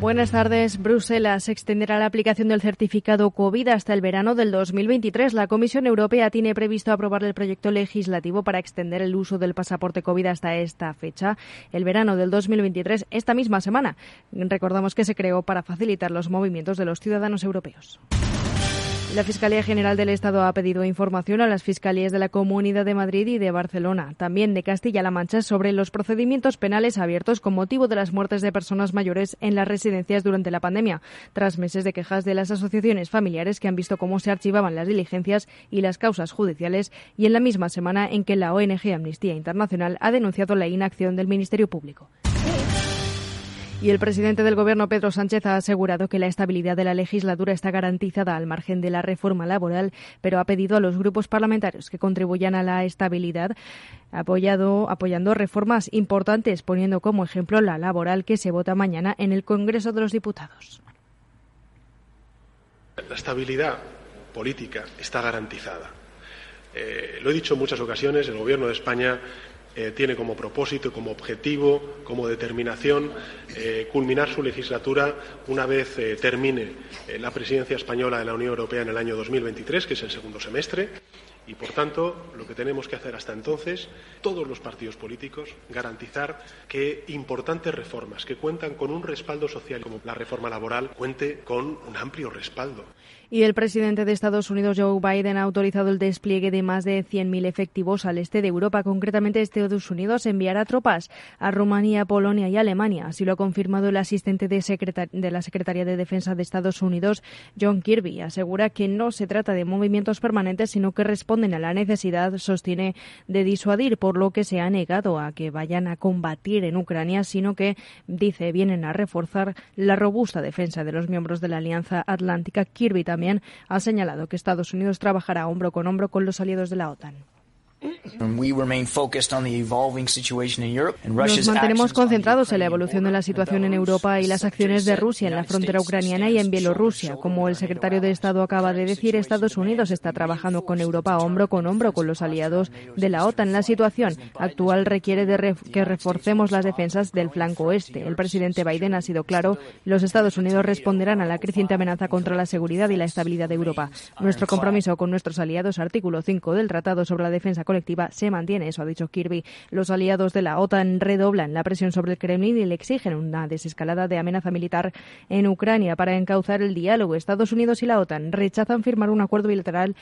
Buenas tardes. Bruselas extenderá la aplicación del certificado COVID hasta el verano del 2023. La Comisión Europea tiene previsto aprobar el proyecto legislativo para extender el uso del pasaporte COVID hasta esta fecha, el verano del 2023, esta misma semana. Recordamos que se creó para facilitar los movimientos de los ciudadanos europeos. La Fiscalía General del Estado ha pedido información a las fiscalías de la Comunidad de Madrid y de Barcelona, también de Castilla-La Mancha, sobre los procedimientos penales abiertos con motivo de las muertes de personas mayores en las residencias durante la pandemia, tras meses de quejas de las asociaciones familiares que han visto cómo se archivaban las diligencias y las causas judiciales y en la misma semana en que la ONG Amnistía Internacional ha denunciado la inacción del Ministerio Público. Y el presidente del Gobierno, Pedro Sánchez, ha asegurado que la estabilidad de la legislatura está garantizada al margen de la reforma laboral, pero ha pedido a los grupos parlamentarios que contribuyan a la estabilidad apoyado, apoyando reformas importantes, poniendo como ejemplo la laboral que se vota mañana en el Congreso de los Diputados. La estabilidad política está garantizada. Eh, lo he dicho en muchas ocasiones, el Gobierno de España eh, tiene como propósito, como objetivo, como determinación eh, culminar su legislatura una vez eh, termine la presidencia española de la Unión Europea en el año 2023, que es el segundo semestre. Y, por tanto, lo que tenemos que hacer hasta entonces, todos los partidos políticos, garantizar que importantes reformas que cuentan con un respaldo social como la reforma laboral cuente con un amplio respaldo. Y el presidente de Estados Unidos, Joe Biden, ha autorizado el despliegue de más de 100.000 efectivos al este de Europa. Concretamente, Estados Unidos enviará tropas a Rumanía, Polonia y Alemania. Así lo ha confirmado el asistente de, la Secretaría de Defensa de Estados Unidos, John Kirby. Asegura que no se trata de movimientos permanentes, sino que responden a la necesidad, sostiene, de disuadir, por lo que se ha negado a que vayan a combatir en Ucrania, sino que, dice, vienen a reforzar la robusta defensa de los miembros de la Alianza Atlántica. Kirby también también ha señalado que Estados Unidos trabajará hombro con hombro con los aliados de la OTAN. Nos mantenemos concentrados en la evolución de la situación en Europa y las acciones de Rusia en la frontera ucraniana y en Bielorrusia. Como el secretario de Estado acaba de decir, Estados Unidos está trabajando con Europa hombro con hombro con los aliados de la OTAN. La situación actual requiere de que reforcemos las defensas del flanco oeste. El presidente Biden ha sido claro, los Estados Unidos responderán a la creciente amenaza contra la seguridad y la estabilidad de Europa. Nuestro compromiso con nuestros aliados, artículo 5 del Tratado sobre la Defensa Colectiva, se mantiene eso ha dicho Kirby. Los aliados de la OTAN redoblan la presión sobre el Kremlin y le exigen una desescalada de amenaza militar en Ucrania para encauzar el diálogo. Estados Unidos y la OTAN rechazan firmar un acuerdo bilateral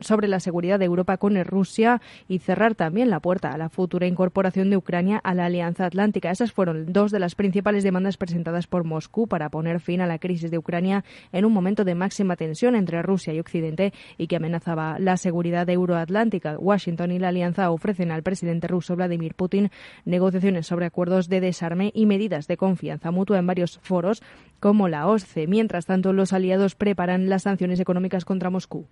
sobre la seguridad de Europa con Rusia y cerrar también la puerta a la futura incorporación de Ucrania a la Alianza Atlántica. Esas fueron dos de las principales demandas presentadas por Moscú para poner fin a la crisis de Ucrania en un momento de máxima tensión entre Rusia y Occidente y que amenazaba la seguridad euroatlántica. Washington y la Alianza ofrecen al presidente ruso Vladimir Putin negociaciones sobre acuerdos de desarme y medidas de confianza mutua en varios foros como la OSCE. Mientras tanto, los aliados preparan las sanciones económicas contra Moscú.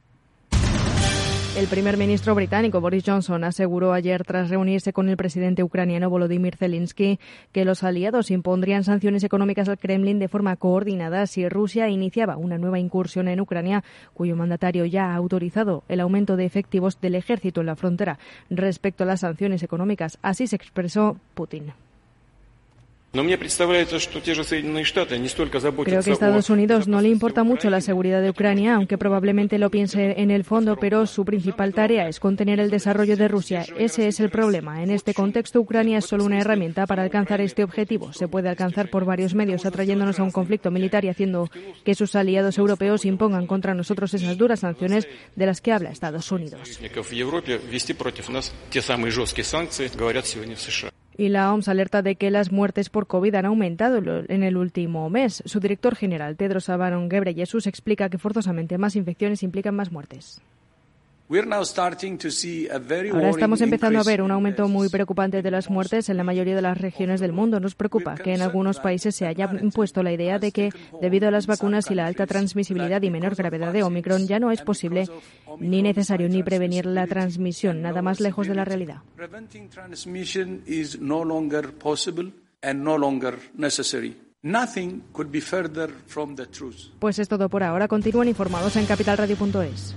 El primer ministro británico Boris Johnson aseguró ayer, tras reunirse con el presidente ucraniano Volodymyr Zelensky, que los aliados impondrían sanciones económicas al Kremlin de forma coordinada si Rusia iniciaba una nueva incursión en Ucrania, cuyo mandatario ya ha autorizado el aumento de efectivos del ejército en la frontera. Respecto a las sanciones económicas, así se expresó Putin. Creo que Estados Unidos no le importa mucho la seguridad de Ucrania, aunque probablemente lo piense en el fondo, pero su principal tarea es contener el desarrollo de Rusia. Ese es el problema. En este contexto, Ucrania es solo una herramienta para alcanzar este objetivo. Se puede alcanzar por varios medios, atrayéndonos a un conflicto militar y haciendo que sus aliados europeos impongan contra nosotros esas duras sanciones de las que habla Estados Unidos. Y la OMS alerta de que las muertes por COVID han aumentado en el último mes. Su director general, Tedros Adhanom Ghebreyesus, explica que forzosamente más infecciones implican más muertes. Ahora estamos empezando a ver un aumento muy preocupante de las muertes en la mayoría de las regiones del mundo. Nos preocupa que en algunos países se haya impuesto la idea de que, debido a las vacunas y la alta transmisibilidad y menor gravedad de Omicron, ya no es posible ni necesario ni prevenir la transmisión, nada más lejos de la realidad. Pues es todo por ahora. Continúen informados en capitalradio.es.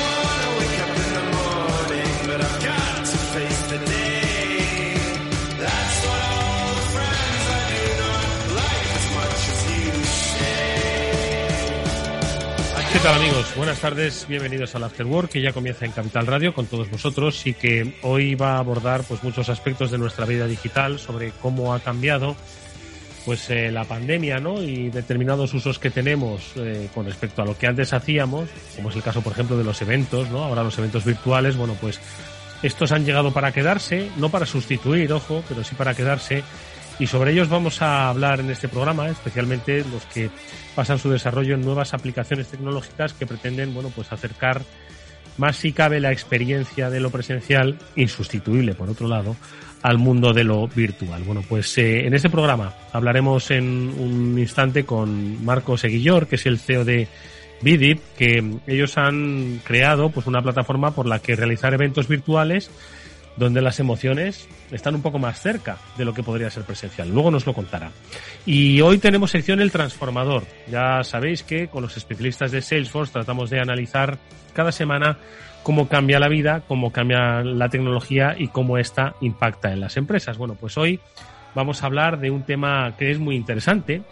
Tal amigos? Buenas tardes, bienvenidos al After Work que ya comienza en Capital Radio con todos vosotros y que hoy va a abordar pues muchos aspectos de nuestra vida digital sobre cómo ha cambiado pues eh, la pandemia, ¿no? Y determinados usos que tenemos eh, con respecto a lo que antes hacíamos, como es el caso por ejemplo de los eventos, ¿no? Ahora los eventos virtuales, bueno, pues estos han llegado para quedarse, no para sustituir, ojo, pero sí para quedarse y sobre ellos vamos a hablar en este programa, especialmente los que pasan su desarrollo en nuevas aplicaciones tecnológicas que pretenden, bueno, pues acercar más si cabe la experiencia de lo presencial, insustituible por otro lado, al mundo de lo virtual. Bueno, pues eh, en este programa hablaremos en un instante con Marcos Eguillor, que es el CEO de Bidip, que ellos han creado pues una plataforma por la que realizar eventos virtuales donde las emociones están un poco más cerca de lo que podría ser presencial. Luego nos lo contará. Y hoy tenemos sección El Transformador. Ya sabéis que con los especialistas de Salesforce tratamos de analizar cada semana cómo cambia la vida, cómo cambia la tecnología y cómo esta impacta en las empresas. Bueno, pues hoy vamos a hablar de un tema que es muy interesante,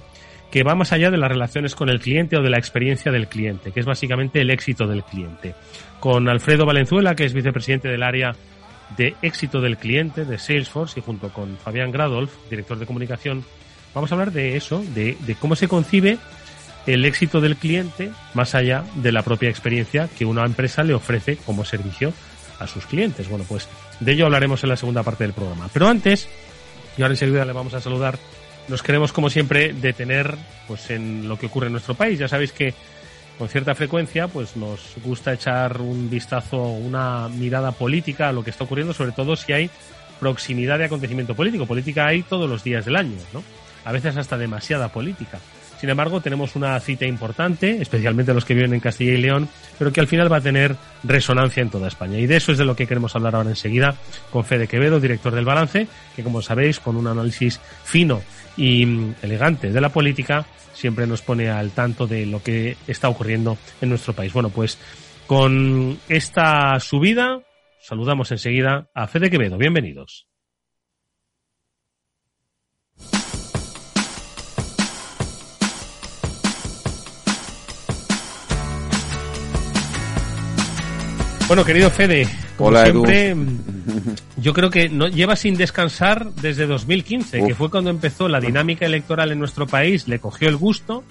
que va más allá de las relaciones con el cliente o de la experiencia del cliente, que es básicamente el éxito del cliente. Con Alfredo Valenzuela, que es vicepresidente del área de éxito del cliente de Salesforce y junto con Fabián Gradolf, director de comunicación, vamos a hablar de eso, de, cómo se concibe el éxito del cliente más allá de la propia experiencia que una empresa le ofrece como servicio a sus clientes. Bueno, pues de ello hablaremos en la segunda parte del programa. Pero antes, y ahora enseguida le vamos a saludar, nos queremos como siempre detener pues en lo que ocurre en nuestro país. Ya sabéis que con cierta frecuencia, pues nos gusta echar un vistazo, una mirada política a lo que está ocurriendo, sobre todo si hay proximidad de acontecimiento político. Política hay todos los días del año, ¿no? A veces hasta demasiada política. Sin embargo, tenemos una cita importante, especialmente los que viven en Castilla y León, pero que al final va a tener resonancia en toda España. Y de eso es de lo que queremos hablar ahora enseguida con Fede Quevedo, director del Balance, que como sabéis, con un análisis fino y mm, elegante de la política, siempre nos pone al tanto de lo que está ocurriendo en nuestro país. Bueno, pues con esta subida saludamos enseguida a Fede Quevedo. Bienvenidos. Bueno, querido Fede, como siempre, yo creo que no, lleva sin descansar desde 2015, que fue cuando empezó la dinámica electoral en nuestro país, le cogió el gusto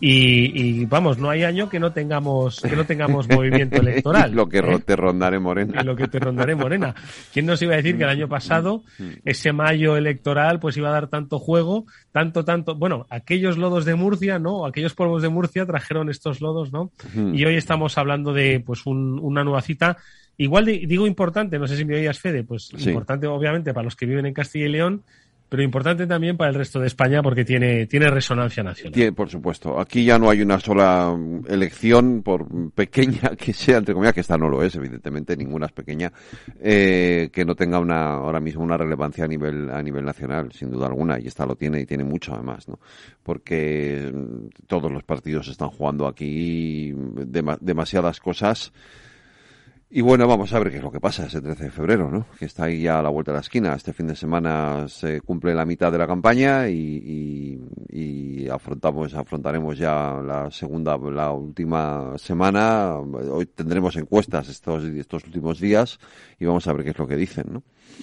y, vamos, no hay año que no tengamos que no tengamos movimiento electoral. lo que ¿eh? te rondaré morena. lo que te rondaré morena. ¿Quién nos iba a decir que el año pasado mm. ese mayo electoral pues iba a dar tanto juego, tanto tanto, bueno, aquellos lodos de Murcia, ¿no? Aquellos polvos de Murcia trajeron estos lodos, ¿no? Y hoy estamos hablando de pues una nueva cita Igual digo importante, no sé si me oías, Fede, pues importante obviamente para los que viven en Castilla y León, pero importante también para el resto de España porque tiene, tiene resonancia nacional. Por supuesto. Aquí ya no hay una sola elección, por pequeña que sea, entre comillas, que esta no lo es, evidentemente, ninguna es pequeña, eh, que no tenga una, ahora mismo una relevancia a nivel, a nivel nacional, sin duda alguna, y esta lo tiene y tiene mucho además, ¿no? Porque todos los partidos están jugando aquí demasiadas cosas y bueno, vamos a ver qué es lo que pasa ese 13 de febrero, ¿no? Que está ahí ya a la vuelta de la esquina. Este fin de semana se cumple la mitad de la campaña y, y, afrontamos, afrontaremos ya la segunda, la última semana. Hoy tendremos encuestas estos, estos últimos días y vamos a ver qué es lo que dicen, ¿no?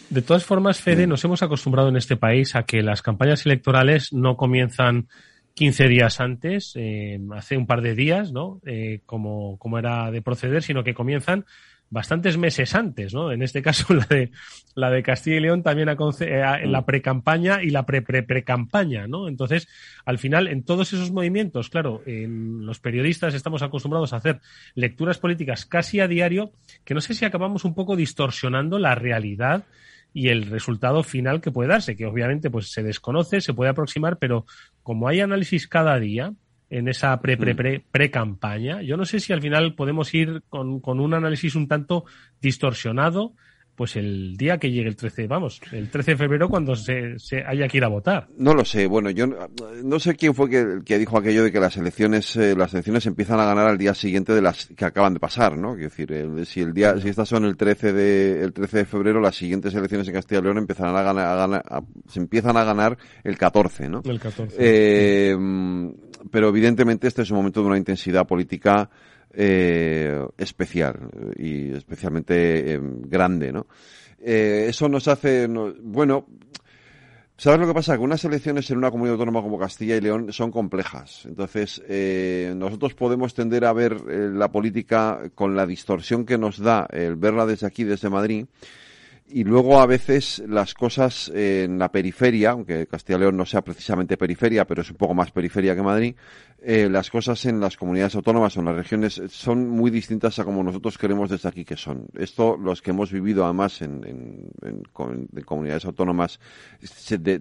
De todas formas, Fede, nos hemos acostumbrado en este país a que las campañas electorales no comienzan 15 días antes, eh, hace un par de días, ¿no? Eh, como, como era de proceder, sino que comienzan bastantes meses antes, ¿no? En este caso la de la de Castilla y León también en eh, la mm. precampaña y la pre pre precampaña, ¿no? Entonces, al final, en todos esos movimientos, claro, en los periodistas estamos acostumbrados a hacer lecturas políticas casi a diario, que no sé si acabamos un poco distorsionando la realidad y el resultado final que puede darse, que obviamente pues se desconoce, se puede aproximar, pero como hay análisis cada día, en esa pre pre pre pre campaña. Yo no sé si al final podemos ir con, con un análisis un tanto distorsionado pues el día que llegue el 13, vamos, el 13 de febrero cuando se, se haya que ir a votar. No lo sé, bueno, yo no, sé quién fue que, que, dijo aquello de que las elecciones eh, las elecciones empiezan a ganar al día siguiente de las que acaban de pasar, ¿no? Quiero decir, si el día si estas son el 13 de el 13 de febrero, las siguientes elecciones en Castilla y León empezarán a ganar, a ganar se empiezan a ganar el 14, ¿no? El 14. Eh, pero evidentemente este es un momento de una intensidad política eh, especial y especialmente eh, grande, ¿no? Eh, eso nos hace, bueno, ¿sabes lo que pasa? Que unas elecciones en una comunidad autónoma como Castilla y León son complejas. Entonces, eh, nosotros podemos tender a ver eh, la política con la distorsión que nos da el verla desde aquí, desde Madrid y luego a veces las cosas en la periferia, aunque Castilla y León no sea precisamente periferia, pero es un poco más periferia que Madrid, eh, las cosas en las comunidades autónomas o en las regiones son muy distintas a como nosotros queremos desde aquí que son. Esto, los que hemos vivido además en, en, comunidades autónomas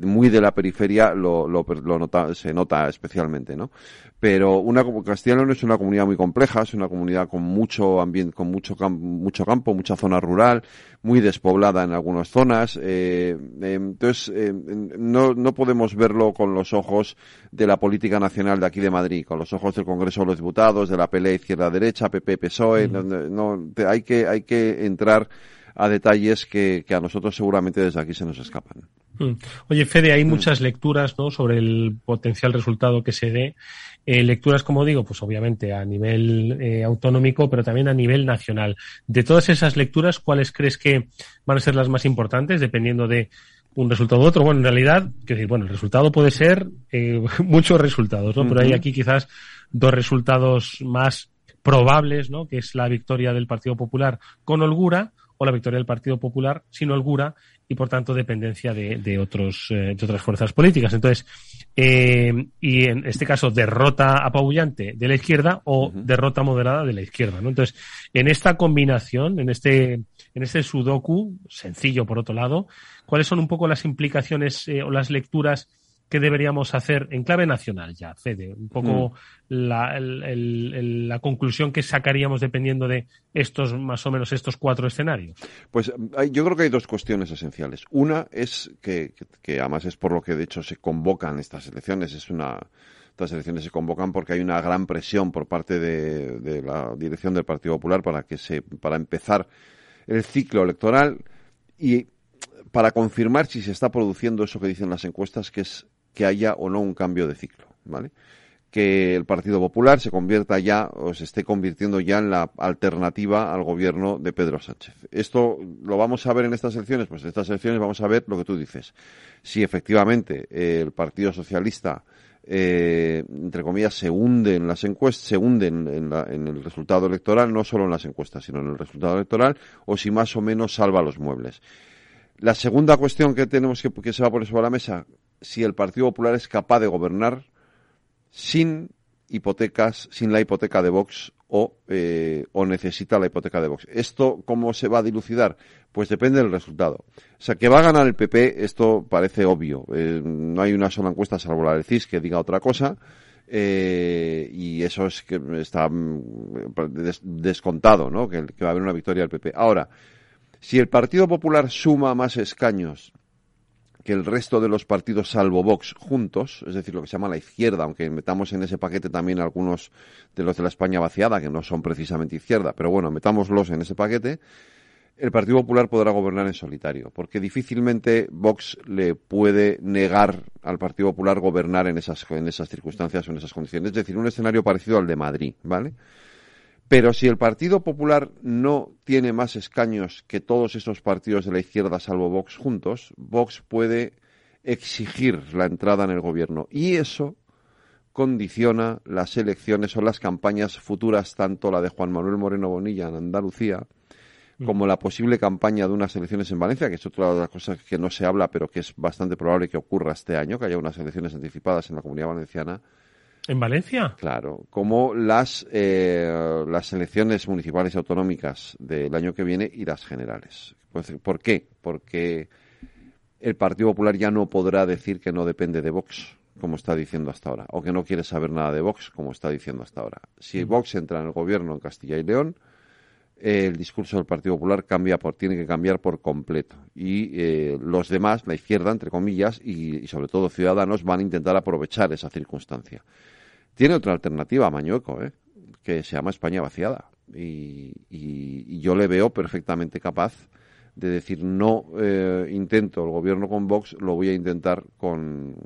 muy de la periferia, lo, lo, nota, se nota especialmente, ¿no? Pero una Castilla y León es una comunidad muy compleja, es una comunidad con mucho ambiente, con mucho, mucho campo, mucha zona rural, muy despoblada en algunas zonas. Eh, eh, entonces, eh, no, no podemos verlo con los ojos de la política nacional de aquí de Madrid, con los ojos del Congreso de los Diputados, de la pelea izquierda-derecha, PP, PSOE. no, hay, que, hay que entrar a detalles que, que, a nosotros seguramente desde aquí se nos escapan. Mm. Oye, Fede, hay muchas lecturas ¿no? sobre el potencial resultado que se dé eh, lecturas, como digo, pues obviamente a nivel eh, autonómico, pero también a nivel nacional. De todas esas lecturas, ¿cuáles crees que van a ser las más importantes, dependiendo de un resultado u otro? Bueno, en realidad, quiero decir, bueno, el resultado puede ser eh, muchos resultados, ¿no? Pero hay aquí quizás dos resultados más probables, ¿no? Que es la victoria del Partido Popular con holgura o la victoria del Partido Popular sin holgura y por tanto dependencia de, de otros eh, de otras fuerzas políticas. Entonces, eh, y en este caso derrota apabullante de la izquierda o derrota moderada de la izquierda, ¿no? Entonces, en esta combinación, en este en este sudoku sencillo por otro lado, ¿cuáles son un poco las implicaciones eh, o las lecturas ¿Qué deberíamos hacer en clave nacional ya, Fede? Un poco mm. la, la, conclusión que sacaríamos dependiendo de estos, más o menos, estos cuatro escenarios. Pues yo creo que hay dos cuestiones esenciales. Una es que, que, además es por lo que de hecho se convocan estas elecciones, es una, estas elecciones se convocan porque hay una gran presión por parte de, de la dirección del Partido Popular para que se, para empezar el ciclo electoral y para confirmar si se está produciendo eso que dicen las encuestas, que es que haya o no un cambio de ciclo, ¿vale? Que el Partido Popular se convierta ya o se esté convirtiendo ya en la alternativa al gobierno de Pedro Sánchez. Esto lo vamos a ver en estas elecciones, pues en estas elecciones vamos a ver lo que tú dices. Si efectivamente el Partido Socialista eh, entre comillas, se hunde en las encuestas, se hunde en, en, el resultado electoral, no solo en las encuestas, sino en el resultado electoral, o si más o menos salva los muebles. La segunda cuestión que tenemos que, que se va a poner sobre la mesa, si el Partido Popular es capaz de gobernar sin hipotecas, sin la hipoteca de Vox o, eh, o necesita la hipoteca de Vox. ¿Esto cómo se va a dilucidar? Pues depende del resultado. O sea, que va a ganar el PP, esto parece obvio. Eh, no hay una sola encuesta, salvo la del CIS, que diga otra cosa. Eh, y eso es que está mm, descontado, ¿no? Que, que va a haber una victoria del PP. Ahora, si el Partido Popular suma más escaños que el resto de los partidos salvo Vox juntos, es decir, lo que se llama la izquierda, aunque metamos en ese paquete también algunos de los de la España vaciada, que no son precisamente izquierda, pero bueno, metámoslos en ese paquete, el Partido Popular podrá gobernar en solitario, porque difícilmente Vox le puede negar al Partido Popular gobernar en esas, en esas circunstancias o en esas condiciones. Es decir, un escenario parecido al de Madrid, ¿vale? Pero si el Partido Popular no tiene más escaños que todos esos partidos de la izquierda, salvo Vox juntos, Vox puede exigir la entrada en el gobierno. Y eso condiciona las elecciones o las campañas futuras, tanto la de Juan Manuel Moreno Bonilla en Andalucía, como la posible campaña de unas elecciones en Valencia, que es otra de las cosas que no se habla, pero que es bastante probable que ocurra este año, que haya unas elecciones anticipadas en la comunidad valenciana. ¿En Valencia? Claro, como las, eh, las elecciones municipales y autonómicas del año que viene y las generales. Pues, ¿Por qué? Porque el Partido Popular ya no podrá decir que no depende de Vox, como está diciendo hasta ahora, o que no quiere saber nada de Vox, como está diciendo hasta ahora. Si Vox entra en el gobierno en Castilla y León, el discurso del Partido Popular cambia por, tiene que cambiar por completo. Y eh, los demás, la izquierda, entre comillas, y, sobre todo Ciudadanos, van a intentar aprovechar esa circunstancia. Tiene otra alternativa, Mañueco, ¿eh? que se llama España vaciada. Y, yo le veo perfectamente capaz de decir no eh, intento el gobierno con Vox, lo voy a intentar con,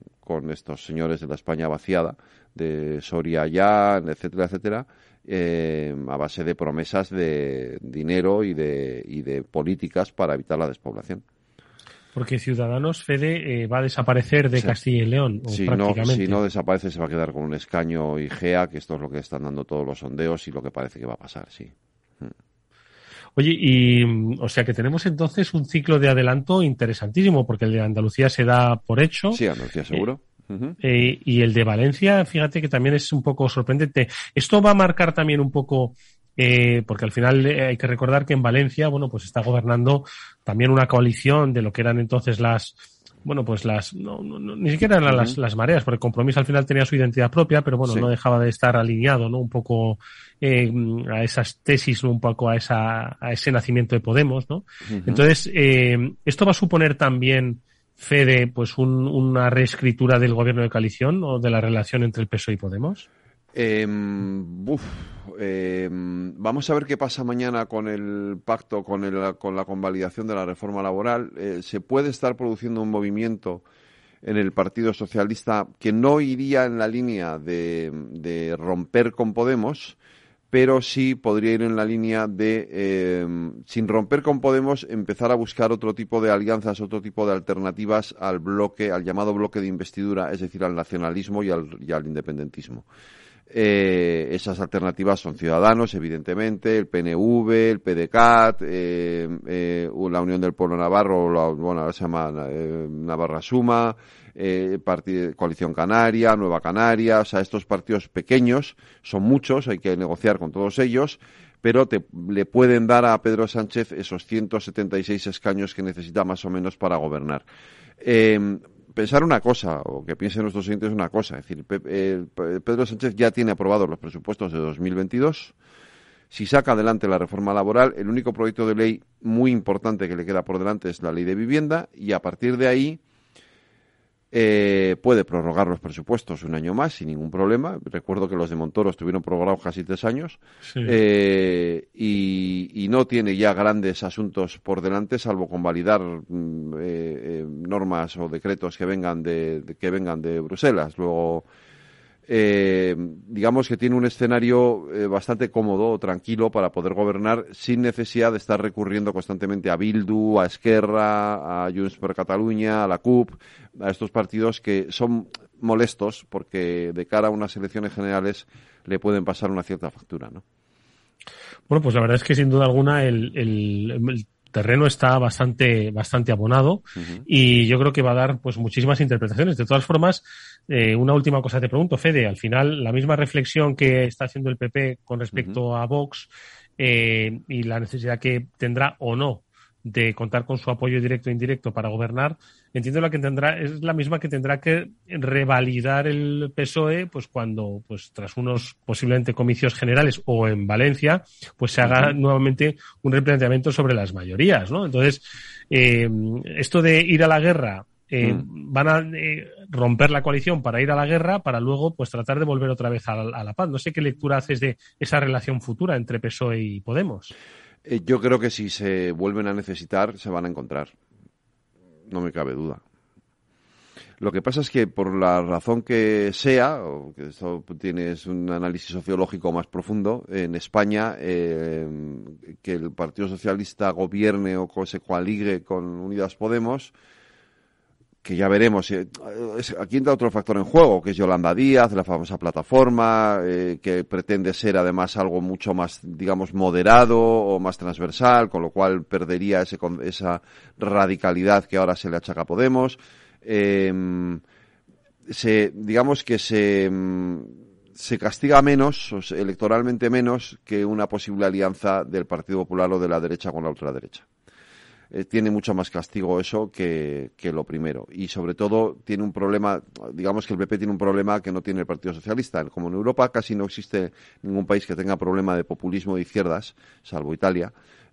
estos señores de la España vaciada, de Soria ya, etcétera, etcétera, eh, a base de promesas de dinero y de políticas para evitar la despoblación. Porque Ciudadanos, Fede, eh, va a desaparecer de Castilla y León. si, no, si no desaparece, se va a quedar con un escaño y GEA, que esto es lo que están dando todos los sondeos y lo que parece que va a pasar, sí. Hmm. Oye, y o sea que tenemos entonces un ciclo de adelanto interesantísimo, porque el de Andalucía se da por hecho. Sí, Andalucía seguro. Eh, y el de Valencia, fíjate que también es un poco sorprendente. Esto va a marcar también un poco, eh, porque al final eh, hay que recordar que en Valencia, bueno, pues está gobernando también una coalición de lo que eran entonces las, bueno, pues las, no, ni siquiera eran las, las, mareas, porque el compromiso al final tenía su identidad propia, pero bueno, no dejaba de estar alineado, ¿no? Un poco eh, a esas tesis, un poco a, esa, a ese nacimiento de Podemos, ¿no? Entonces, eh, esto va a suponer también Fede, pues una reescritura del gobierno de coalición o de la relación entre el PSOE y Podemos? Em, em, vamos a ver qué pasa mañana con el pacto, con, el, con la convalidación de la reforma laboral. Eh, se puede estar produciendo un movimiento en el Partido Socialista que no iría en la línea de romper con Podemos, pero sí podría ir en la línea de, eh, sin romper con Podemos, empezar a buscar otro tipo de alianzas, otro tipo de alternativas al bloque, al llamado bloque de investidura, es decir, al nacionalismo y al, y al independentismo. Eh, esas alternativas son Ciudadanos, evidentemente, el PNV, el PDCAT, eh, eh, la Unión del Pueblo Navarro, la, bueno, ahora se llama eh, Navarra Suma, Coalición Canaria, Nueva Canaria, o sea, estos partidos pequeños, son muchos, hay que negociar con todos ellos, pero te, le pueden dar a Pedro Sánchez esos 176 escaños que necesita más o menos para gobernar. Pensar una cosa, o que piensen nuestros oyentes una cosa, es decir, Pedro Sánchez ya tiene aprobados los presupuestos de 2022. Si saca adelante la reforma laboral, el único proyecto de ley muy importante que le queda por delante es la ley de vivienda y a partir de ahí eh, puede prorrogar los presupuestos un año más sin ningún problema. Recuerdo que los de Montoro estuvieron prorrogados casi tres años eh, y, no tiene ya grandes asuntos por delante, salvo convalidar mm, eh, normas o decretos que vengan de, que vengan de Bruselas. Luego eh, digamos que tiene un escenario eh, bastante cómodo, tranquilo para poder gobernar sin necesidad de estar recurriendo constantemente a Bildu, a Esquerra, a Junts per Cataluña, a la CUP, a estos partidos que son molestos porque de cara a unas elecciones generales le pueden pasar una cierta factura, ¿no? Bueno, pues la verdad es que sin duda alguna el, el terreno está bastante, bastante abonado y yo creo que va a dar pues muchísimas interpretaciones. De todas formas, eh, una última cosa te pregunto, Fede, al final la misma reflexión que está haciendo el PP con respecto a Vox eh, y la necesidad que tendrá o no de contar con su apoyo directo e indirecto para gobernar, entiendo la que tendrá, es la misma que tendrá que revalidar el PSOE, pues cuando, pues tras unos posiblemente comicios generales o en Valencia, pues se haga nuevamente un replanteamiento sobre las mayorías, ¿no? Entonces, eh, esto de ir a la guerra, eh, van a eh, romper la coalición para ir a la guerra, para luego, pues tratar de volver otra vez a la paz. No sé qué lectura haces de esa relación futura entre PSOE y Podemos. Eh, yo creo que si se vuelven a necesitar, se van a encontrar. No me cabe duda. Lo que pasa es que por la razón que sea, que esto tienes un análisis sociológico más profundo, en España eh, que el Partido Socialista gobierne o se coaligue con Unidas Podemos, que ya veremos. Eh, aquí entra otro factor en juego, que es Yolanda Díaz, la famosa plataforma, eh, que pretende ser además algo mucho más, digamos, moderado o más transversal, con lo cual perdería ese, esa radicalidad que ahora se le achaca a Podemos. Em, se, digamos que se, se castiga menos, electoralmente menos, que una posible alianza del Partido Popular o de la derecha con la ultraderecha. Eh, tiene mucho más castigo eso que, que, lo primero. Y sobre todo tiene un problema, digamos que el PP tiene un problema que no tiene el Partido Socialista. Como en Europa casi no existe ningún país que tenga problema de populismo de izquierdas, salvo Italia,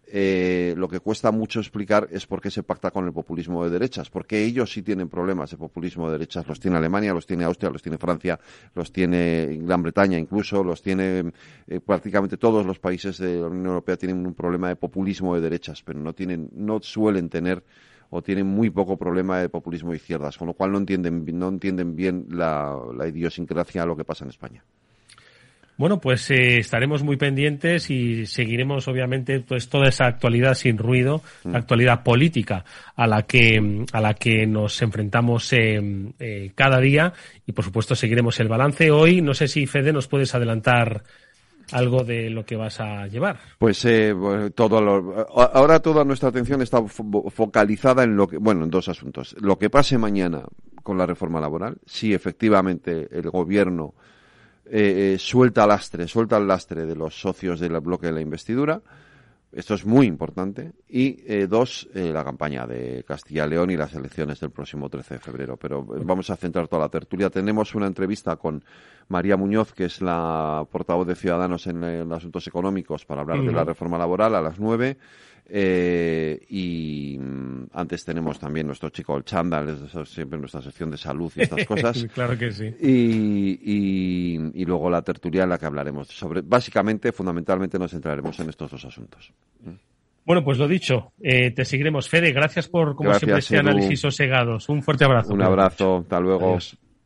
eh, lo que cuesta mucho explicar es por qué se pacta con el populismo de derechas, porque ellos sí tienen problemas de populismo de derechas, los tiene Alemania, los tiene Austria, los tiene Francia, los tiene Gran Bretaña incluso, los tiene eh, prácticamente todos los países de la Unión Europea tienen un problema de populismo de derechas, pero no tienen, no suelen tener o tienen muy poco problema de populismo de izquierdas, con lo cual no entienden, no entienden bien la, la idiosincrasia de lo que pasa en España. Bueno, pues eh, estaremos muy pendientes y seguiremos, obviamente, pues toda esa actualidad sin ruido, mm. actualidad política a la que a la que nos enfrentamos eh, eh, cada día y, por supuesto, seguiremos el balance. Hoy, no sé si Fede nos puedes adelantar algo de lo que vas a llevar. Pues todo ahora toda nuestra atención está focalizada en lo que, bueno, en dos asuntos. Lo que pase mañana con la reforma laboral, si efectivamente el gobierno eh, eh, suelta lastre, suelta el lastre de los socios del bloque de la investidura. Esto es muy importante. Y eh, dos, eh, la campaña de Castilla León y las elecciones del próximo 13 de febrero. Pero vamos a centrar toda la tertulia. Tenemos una entrevista con María Muñoz, que es la portavoz de Ciudadanos en, asuntos económicos, para hablar de la reforma laboral a las nueve. Eh, y mm, antes tenemos también nuestro chico el chándal, siempre nuestra sección de salud y estas cosas. claro que sí. Y, y, luego la tertulia en la que hablaremos sobre, básicamente, fundamentalmente nos centraremos en estos dos asuntos. Bueno, pues lo dicho, eh, te seguiremos. Fede, gracias por, como siempre, este análisis sosegados. Un fuerte abrazo. Un abrazo, hasta luego.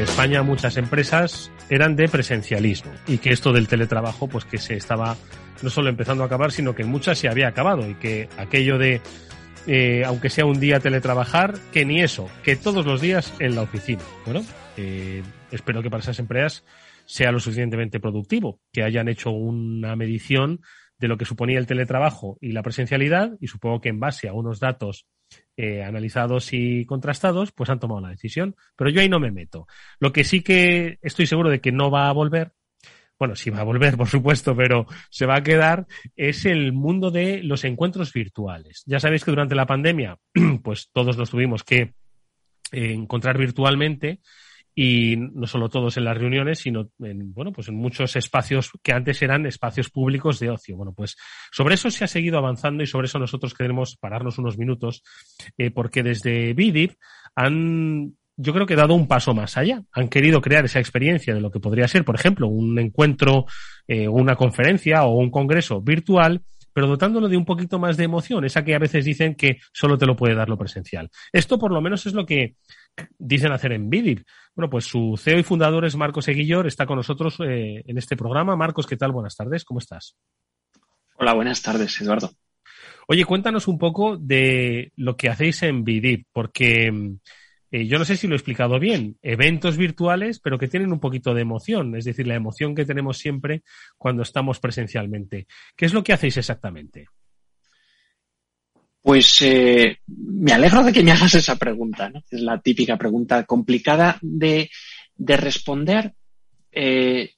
En España muchas empresas eran de presencialismo y que esto del teletrabajo pues que se estaba no solo empezando a acabar sino que en muchas se había acabado y que aquello de eh, aunque sea un día teletrabajar, que ni eso, que todos los días en la oficina. Bueno, eh, espero que para esas empresas sea lo suficientemente productivo, que hayan hecho una medición de lo que suponía el teletrabajo y la presencialidad y supongo que en base a unos datos eh, analizados y contrastados, pues han tomado la decisión. Pero yo ahí no me meto. Lo que sí que estoy seguro de que no va a volver, bueno, sí va a volver, por supuesto, pero se va a quedar, es el mundo de los encuentros virtuales. Ya sabéis que durante la pandemia, pues todos los tuvimos que eh, encontrar virtualmente y no solo todos en las reuniones, sino en, bueno, pues en muchos espacios que antes eran espacios públicos de ocio. Bueno, pues sobre eso se ha seguido avanzando y sobre eso nosotros queremos pararnos unos minutos, eh, porque desde BIDIP han yo creo que dado un paso más allá. Han querido crear esa experiencia de lo que podría ser, por ejemplo, un encuentro, eh, una conferencia o un congreso virtual, pero dotándolo de un poquito más de emoción, esa que a veces dicen que solo te lo puede dar lo presencial. Esto por lo menos es lo que dicen hacer en Vidip. Bueno, pues su CEO y fundador es Marcos Eguillor, está con nosotros eh, en este programa. Marcos, ¿qué tal? Buenas tardes, ¿cómo estás? Hola, buenas tardes, Eduardo. Oye, cuéntanos un poco de lo que hacéis en Vidip, porque eh, yo no sé si lo he explicado bien, eventos virtuales, pero que tienen un poquito de emoción, es decir, la emoción que tenemos siempre cuando estamos presencialmente. ¿Qué es lo que hacéis exactamente? Pues eh, me alegro de que me hagas esa pregunta. ¿no? Es la típica pregunta complicada de, de responder, eh,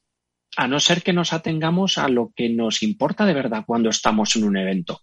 a no ser que nos atengamos a lo que nos importa de verdad cuando estamos en un evento.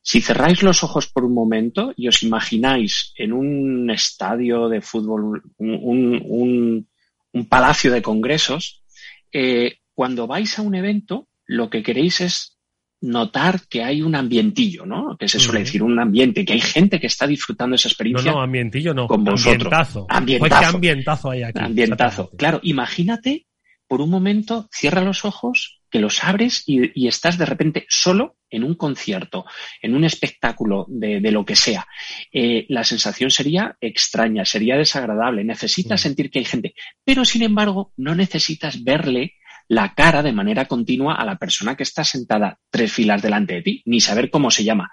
Si cerráis los ojos por un momento y os imagináis en un estadio de fútbol, un, un, palacio de congresos, eh, cuando vais a un evento, lo que queréis es notar que hay un ambientillo, ¿no? Que se suele decir un ambiente, que hay gente que está disfrutando esa experiencia. No, no, ambientillo no. Con vosotros. Ambientazo. Ambientazo. ¿Qué ambientazo hay aquí? Ambientazo. Claro, imagínate por un momento, cierra los ojos, que los abres y, y, estás de repente solo en un concierto, en un espectáculo de, de lo que sea. Eh, la sensación sería extraña, sería desagradable. Necesitas Sí. sentir que hay gente, pero sin embargo, no necesitas verle la cara de manera continua a la persona que está sentada tres filas delante de ti, ni saber cómo se llama.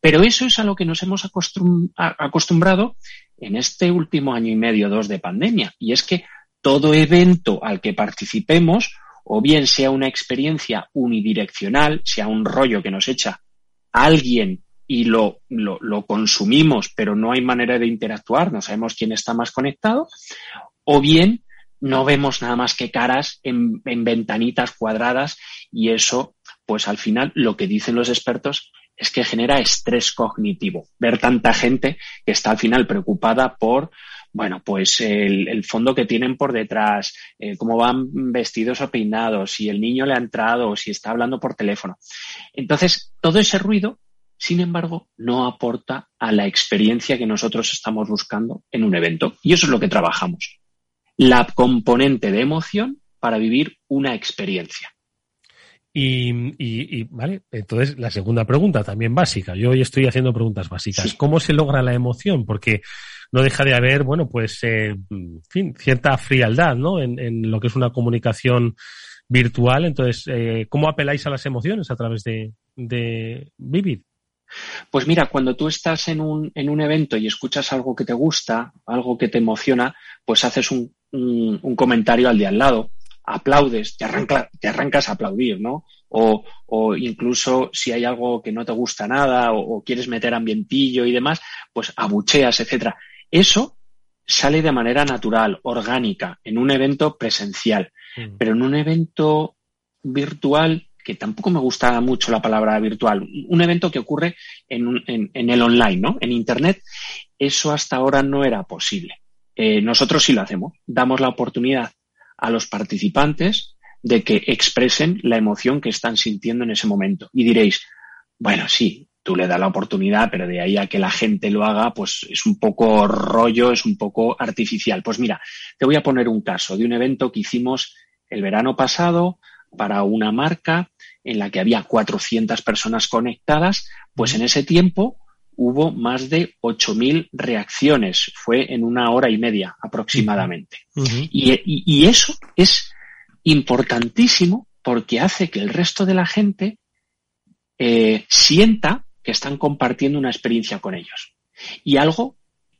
Pero eso es a lo que nos hemos acostumbrado en este último año y medio, dos de pandemia. Y es que todo evento al que participemos, o bien sea una experiencia unidireccional, sea un rollo que nos echa alguien y lo, lo consumimos, pero no hay manera de interactuar, no sabemos quién está más conectado, o bien no vemos nada más que caras en, en ventanitas cuadradas y eso, pues al final lo que dicen los expertos es que genera estrés cognitivo. Ver tanta gente que está al final preocupada por, bueno, pues el, fondo que tienen por detrás, eh, cómo van vestidos o peinados, si el niño le ha entrado si está hablando por teléfono. Entonces, todo ese ruido, sin embargo, no aporta a la experiencia que nosotros estamos buscando en un evento. Y eso es lo que trabajamos. La componente de emoción para vivir una experiencia. Y, y- y, vale, entonces la segunda pregunta también básica. Yo hoy estoy haciendo preguntas básicas. Sí. ¿Cómo se logra la emoción? Porque no deja de haber, bueno, pues, eh, en fin, cierta frialdad, ¿no? En, en lo que es una comunicación virtual. Entonces, eh, ¿cómo apeláis a las emociones a través de, de Vivid? Pues mira, cuando tú estás en un, en un evento y escuchas algo que te gusta, algo que te emociona, pues haces un, un, un comentario al de al lado, aplaudes, te, arranca, te arrancas a aplaudir, ¿no? O, o incluso si hay algo que no te gusta nada o, o quieres meter ambientillo y demás, pues abucheas, etcétera. Eso sale de manera natural, orgánica, en un evento presencial. Mm. Pero en un evento virtual, que tampoco me gusta mucho la palabra virtual, un evento que ocurre en, en- en el online, ¿no? En Internet, eso hasta ahora no era posible. Eh, nosotros sí lo hacemos. Damos la oportunidad a los participantes de que expresen la emoción que están sintiendo en ese momento. Y diréis, bueno, sí, tú le das la oportunidad, pero de ahí a que la gente lo haga, pues es un poco rollo, es un poco artificial. Pues mira, te voy a poner un caso de un evento que hicimos el verano pasado para una marca en la que había 400 personas conectadas, pues en ese tiempo hubo más de 8.000 reacciones. Fue en una hora y media aproximadamente. Y- y eso es importantísimo porque hace que el resto de la gente eh, sienta que están compartiendo una experiencia con ellos. Y algo,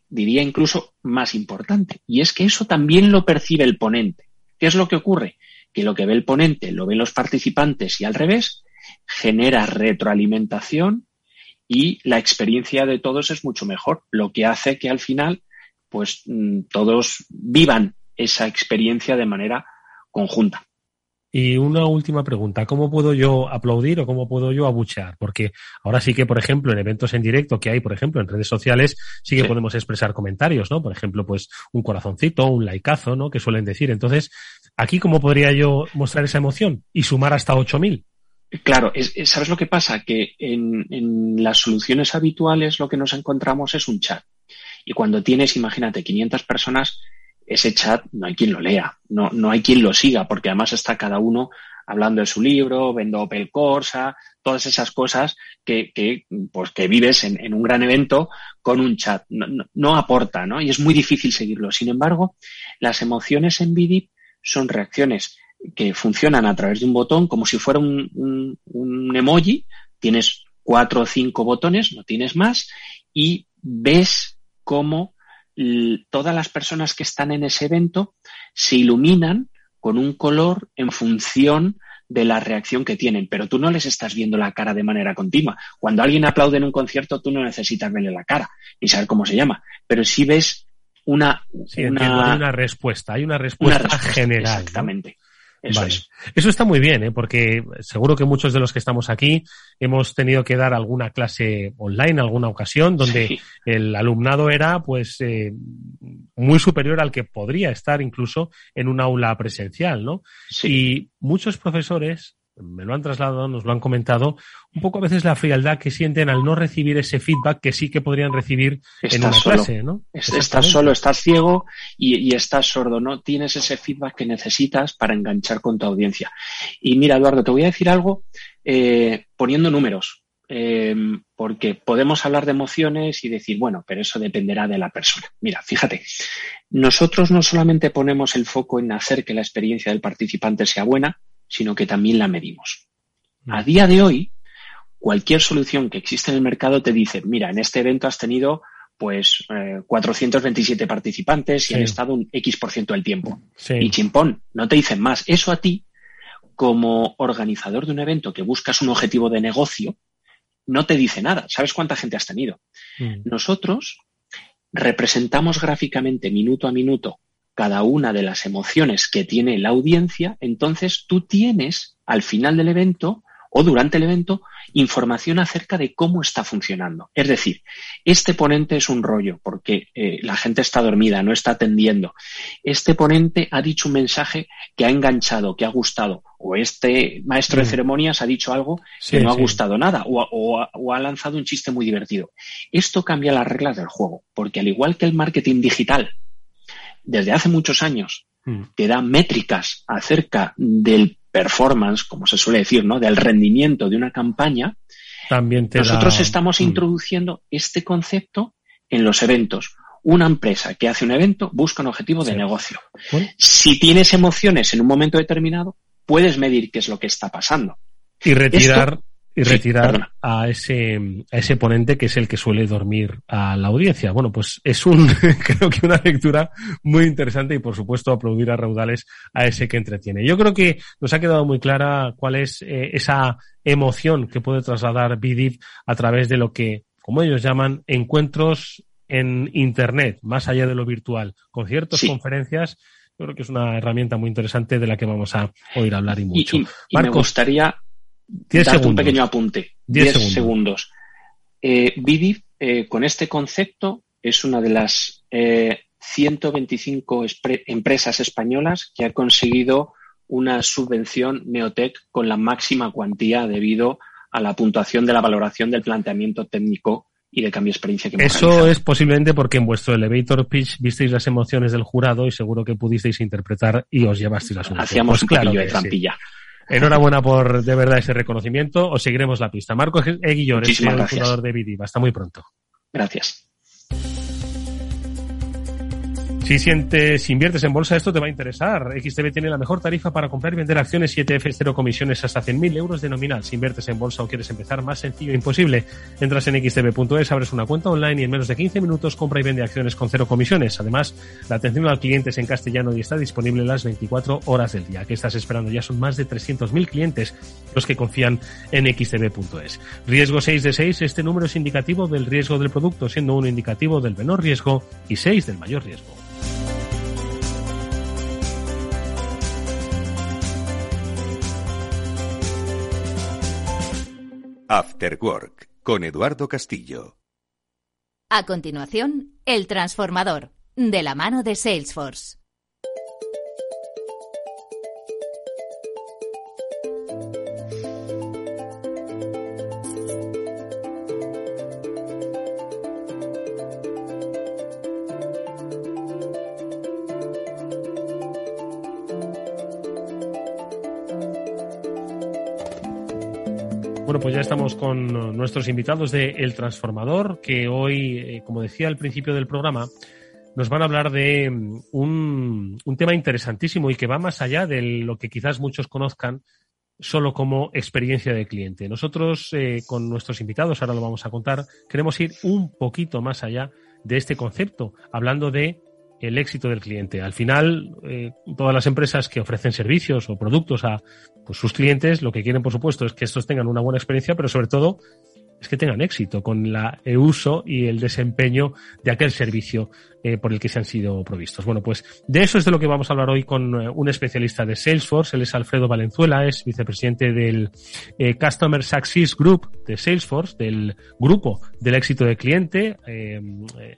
diría incluso más importante, y es que eso también lo percibe el ponente. ¿Qué es lo que ocurre? Que lo que ve el ponente lo ven los participantes y al revés, genera retroalimentación y la experiencia de todos es mucho mejor, lo que hace que al final pues mm, todos vivan esa experiencia de manera conjunta. Y una última pregunta, ¿cómo puedo yo aplaudir o cómo puedo yo abuchear? Porque ahora sí que, por ejemplo, en eventos en directo que hay, por ejemplo, en redes sociales, sí que Sí. podemos expresar comentarios, ¿no? Por ejemplo, pues un corazoncito, un likeazo, ¿no? Que suelen decir. Entonces, aquí, ¿cómo podría yo mostrar esa emoción y sumar hasta 8000? Claro, es- es- ¿sabes lo que pasa? Que en, las soluciones habituales lo que nos encontramos es un chat. Y cuando tienes, imagínate, 500 personas, ese chat no hay quien lo lea, no, no hay quien lo siga, porque además está cada uno hablando de su libro, vendo Opel Corsa, todas esas cosas que, que, pues, que vives en, un gran evento con un chat. No, no- no aporta, ¿no? Y es muy difícil seguirlo. Sin embargo, las emociones en Vidip son reacciones que funcionan a través de un botón como si fuera un, un- un emoji. Tienes cuatro o cinco botones, no tienes más, y ves cómo todas las personas que están en ese evento se iluminan con un color en función de la reacción que tienen, pero tú no les estás viendo la cara de manera continua. Cuando alguien aplaude en un concierto, tú no necesitas verle la cara y saber cómo se llama, pero si ves una, una, hay una respuesta, hay una respuesta, general. Exactamente. Eso es. Eso está muy bien, ¿eh? porque seguro que muchos de los que estamos aquí hemos tenido que dar alguna clase online, alguna ocasión, donde el alumnado era pues eh, muy superior al que podría estar incluso en un aula presencial, ¿no? Y muchos profesores me lo han trasladado, nos lo han comentado, un poco a veces la frialdad que sienten al no recibir ese feedback que sí que podrían recibir en una clase, ¿no? Estás solo, estás ciego y, estás sordo, no tienes ese feedback que necesitas para enganchar con tu audiencia. Y mira, Eduardo, te voy a decir algo eh, poniendo números, eh, porque podemos hablar de emociones y decir, bueno, pero eso dependerá de la persona. Mira, fíjate, nosotros no solamente ponemos el foco en hacer que la experiencia del participante sea buena, sino que también la medimos. A mm. día de hoy, cualquier solución que existe en el mercado te dice, mira, en este evento has tenido pues 427 eh, participantes y han estado un X por ciento del tiempo. Y chimpón, no te dicen más. Eso a ti, como organizador de un evento que buscas un objetivo de negocio, no te dice nada. ¿Sabes cuánta gente has tenido? Mm. Nosotros representamos gráficamente minuto a minuto cada una de las emociones que tiene la audiencia, entonces tú tienes al final del evento o durante el evento información acerca de cómo está funcionando. Es decir, este ponente es un rollo porque eh, la gente está dormida, no está atendiendo. Este ponente ha dicho un mensaje que ha enganchado, que ha gustado. O este maestro de mm. ceremonias ha dicho algo que no ha gustado nada o ha lanzado un chiste muy divertido. Esto cambia las reglas del juego porque al igual que el marketing digital desde hace muchos años mm. que da métricas acerca del performance, como se suele decir, ¿no? Del rendimiento de una campaña. También nosotros estamos mm. introduciendo este concepto en los eventos. Una empresa que hace un evento busca un objetivo de negocio. Si tienes emociones en un momento determinado, puedes medir qué es lo que está pasando. Y retirar y retirar a ese a ese ponente que es el que suele dormir a la audiencia. Bueno, pues es un creo que una lectura muy interesante y por supuesto aplaudir a raudales a ese que entretiene. Yo creo que nos ha quedado muy clara cuál es eh, esa emoción que puede trasladar BIDIV a través de lo que, como ellos llaman, encuentros en internet, más allá de lo virtual, conciertos, conferencias. Yo creo que es una herramienta muy interesante de la que vamos a oír hablar y mucho. me gustaría un pequeño apunte. 10 segundos. Eh, eh, con este concepto, es una de las 125 eh, empresas españolas que ha conseguido una subvención Neotec con la máxima cuantía debido a la puntuación de la valoración del planteamiento técnico y de cambio de experiencia que hemos Eso es posiblemente porque en vuestro elevator pitch visteis las emociones del jurado y seguro que pudisteis interpretar y os llevasteis la subvención. Hacíamos pues un claro de trampilla. Enhorabuena por de verdad ese reconocimiento. Os seguiremos la pista. Marco Eguillón, es el fundador de Vidiva. Hasta muy pronto. Gracias. Si sientes, si inviertes en bolsa, esto te va a interesar. XTB tiene la mejor tarifa para comprar y vender acciones 7F, cero comisiones hasta 100.000 euros de nominal. Si inviertes en bolsa o quieres empezar, más sencillo imposible. Entras en xtb.es, abres una cuenta online y en menos de 15 minutos compra y vende acciones con cero comisiones. Además, la atención al cliente es en castellano y está disponible las 24 horas del día. ¿Qué estás esperando? Ya son más de 300.000 clientes los que confían en xtb.es. Riesgo 6 de 6, este número es indicativo del riesgo del producto, siendo uno indicativo del menor riesgo y 6 del mayor riesgo. After Work con Eduardo Castillo. A continuación, El Transformador, de la mano de Salesforce. Bueno, pues ya estamos con nuestros invitados de El Transformador, que hoy, eh, como decía al principio del programa, nos van a hablar de mm, un, tema interesantísimo y que va más allá de lo que quizás muchos conozcan solo como experiencia de cliente. Nosotros, eh, con nuestros invitados, ahora lo vamos a contar, queremos ir un poquito más allá de este concepto, hablando de el éxito del cliente. Al final, eh, todas las empresas que ofrecen servicios o productos a pues, sus clientes, lo que quieren, por supuesto, es que estos tengan una buena experiencia, pero sobre todo es que tengan éxito con el uso y el desempeño de aquel servicio eh, por el que se han sido provistos. Bueno, pues de eso es de lo que vamos a hablar hoy con eh, un especialista de Salesforce. Él es Alfredo Valenzuela, es vicepresidente del eh, Customer Success Group de Salesforce, del grupo del éxito del cliente.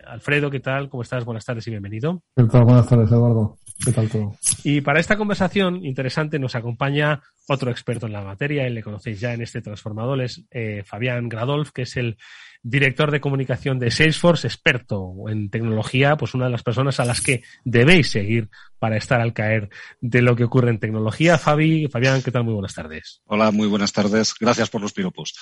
Alfredo, ¿qué tal? ¿Cómo estás? Buenas tardes y bienvenido. ¿Qué tal? Buenas tardes, Eduardo. ¿Qué tal todo? Y para esta conversación interesante nos acompaña otro experto en la materia, él le conocéis ya en este transformador, es Fabián Gradolf, que es el director de comunicación de Salesforce, experto en tecnología, pues una de las personas a las que debéis seguir para estar al caer de lo que ocurre en tecnología. Fabi, Fabián, ¿qué tal? Muy buenas tardes. Hola, muy buenas tardes. Gracias por los piropos.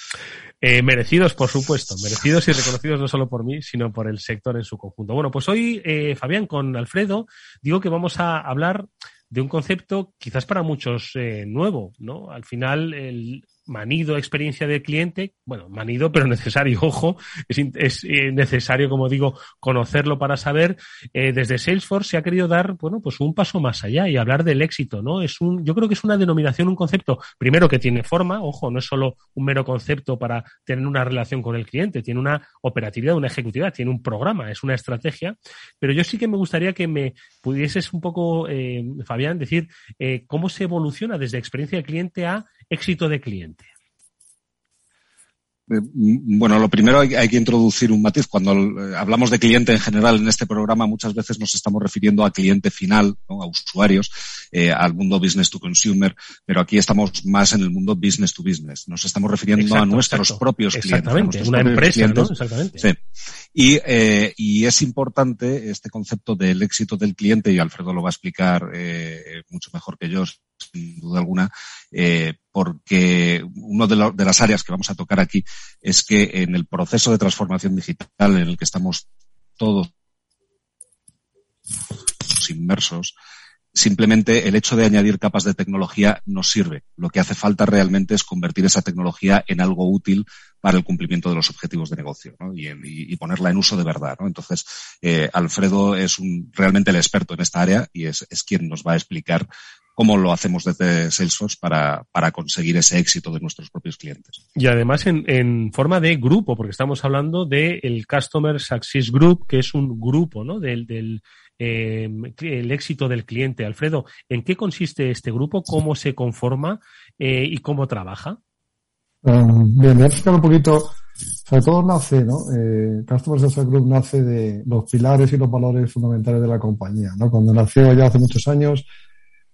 Eh, merecidos, por supuesto, merecidos y reconocidos no solo por mí, sino por el sector en su conjunto. Bueno, pues hoy, eh, Fabián, con Alfredo, digo que vamos a hablar de un concepto quizás para muchos eh, nuevo, ¿no? Al final, el, manido experiencia del cliente, bueno, manido pero necesario, ojo, es, eh, necesario, como digo, conocerlo para saber, eh, desde Salesforce se ha querido dar, bueno, pues un paso más allá y hablar del éxito, ¿no? Es un, yo creo que es una denominación, un concepto, primero que tiene forma, ojo, no es solo un mero concepto para tener una relación con el cliente, tiene una operatividad, una ejecutividad, tiene un programa, es una estrategia, pero yo sí que me gustaría que me pudieses un poco, eh, Fabián, decir cómo se evoluciona desde experiencia de cliente a éxito de cliente? Eh, bueno, lo primero hay, que introducir un matiz. Cuando eh, hablamos de cliente en general en este programa, muchas veces nos estamos refiriendo a cliente final, a usuarios, eh, al mundo business to consumer, pero aquí estamos más en el mundo business to business. Nos estamos refiriendo a nuestros propios clientes. Exactamente, una empresa, ¿no? Exactamente. Sí. Y, y, es importante este concepto del éxito del cliente, y Alfredo lo va a explicar mucho mejor que yo, sin duda alguna, eh, porque una de, de, las áreas que vamos a tocar aquí es que en el proceso de transformación digital en el que estamos todos inmersos, simplemente el hecho de añadir capas de tecnología no sirve. Lo que hace falta realmente es convertir esa tecnología en algo útil para el cumplimiento de los objetivos de negocio ¿no? y, ponerla en uso de verdad. ¿no? Entonces, eh, Alfredo es un, realmente el experto en esta área y es quien nos va a explicar cómo lo hacemos desde Salesforce para, para conseguir ese éxito de nuestros propios clientes. Y además en, en forma de grupo, porque estamos hablando del el Customer Success Group, que es un grupo ¿no? del, del eh, el éxito del cliente. Alfredo, ¿en qué consiste este grupo? ¿Cómo se conforma eh, y cómo trabaja? Um, bien, voy a explicar un poquito. Sobre todo nace, ¿no? Eh, Customer Success Group nace de los pilares y los valores fundamentales de la compañía, ¿no? Cuando nació ya hace muchos años,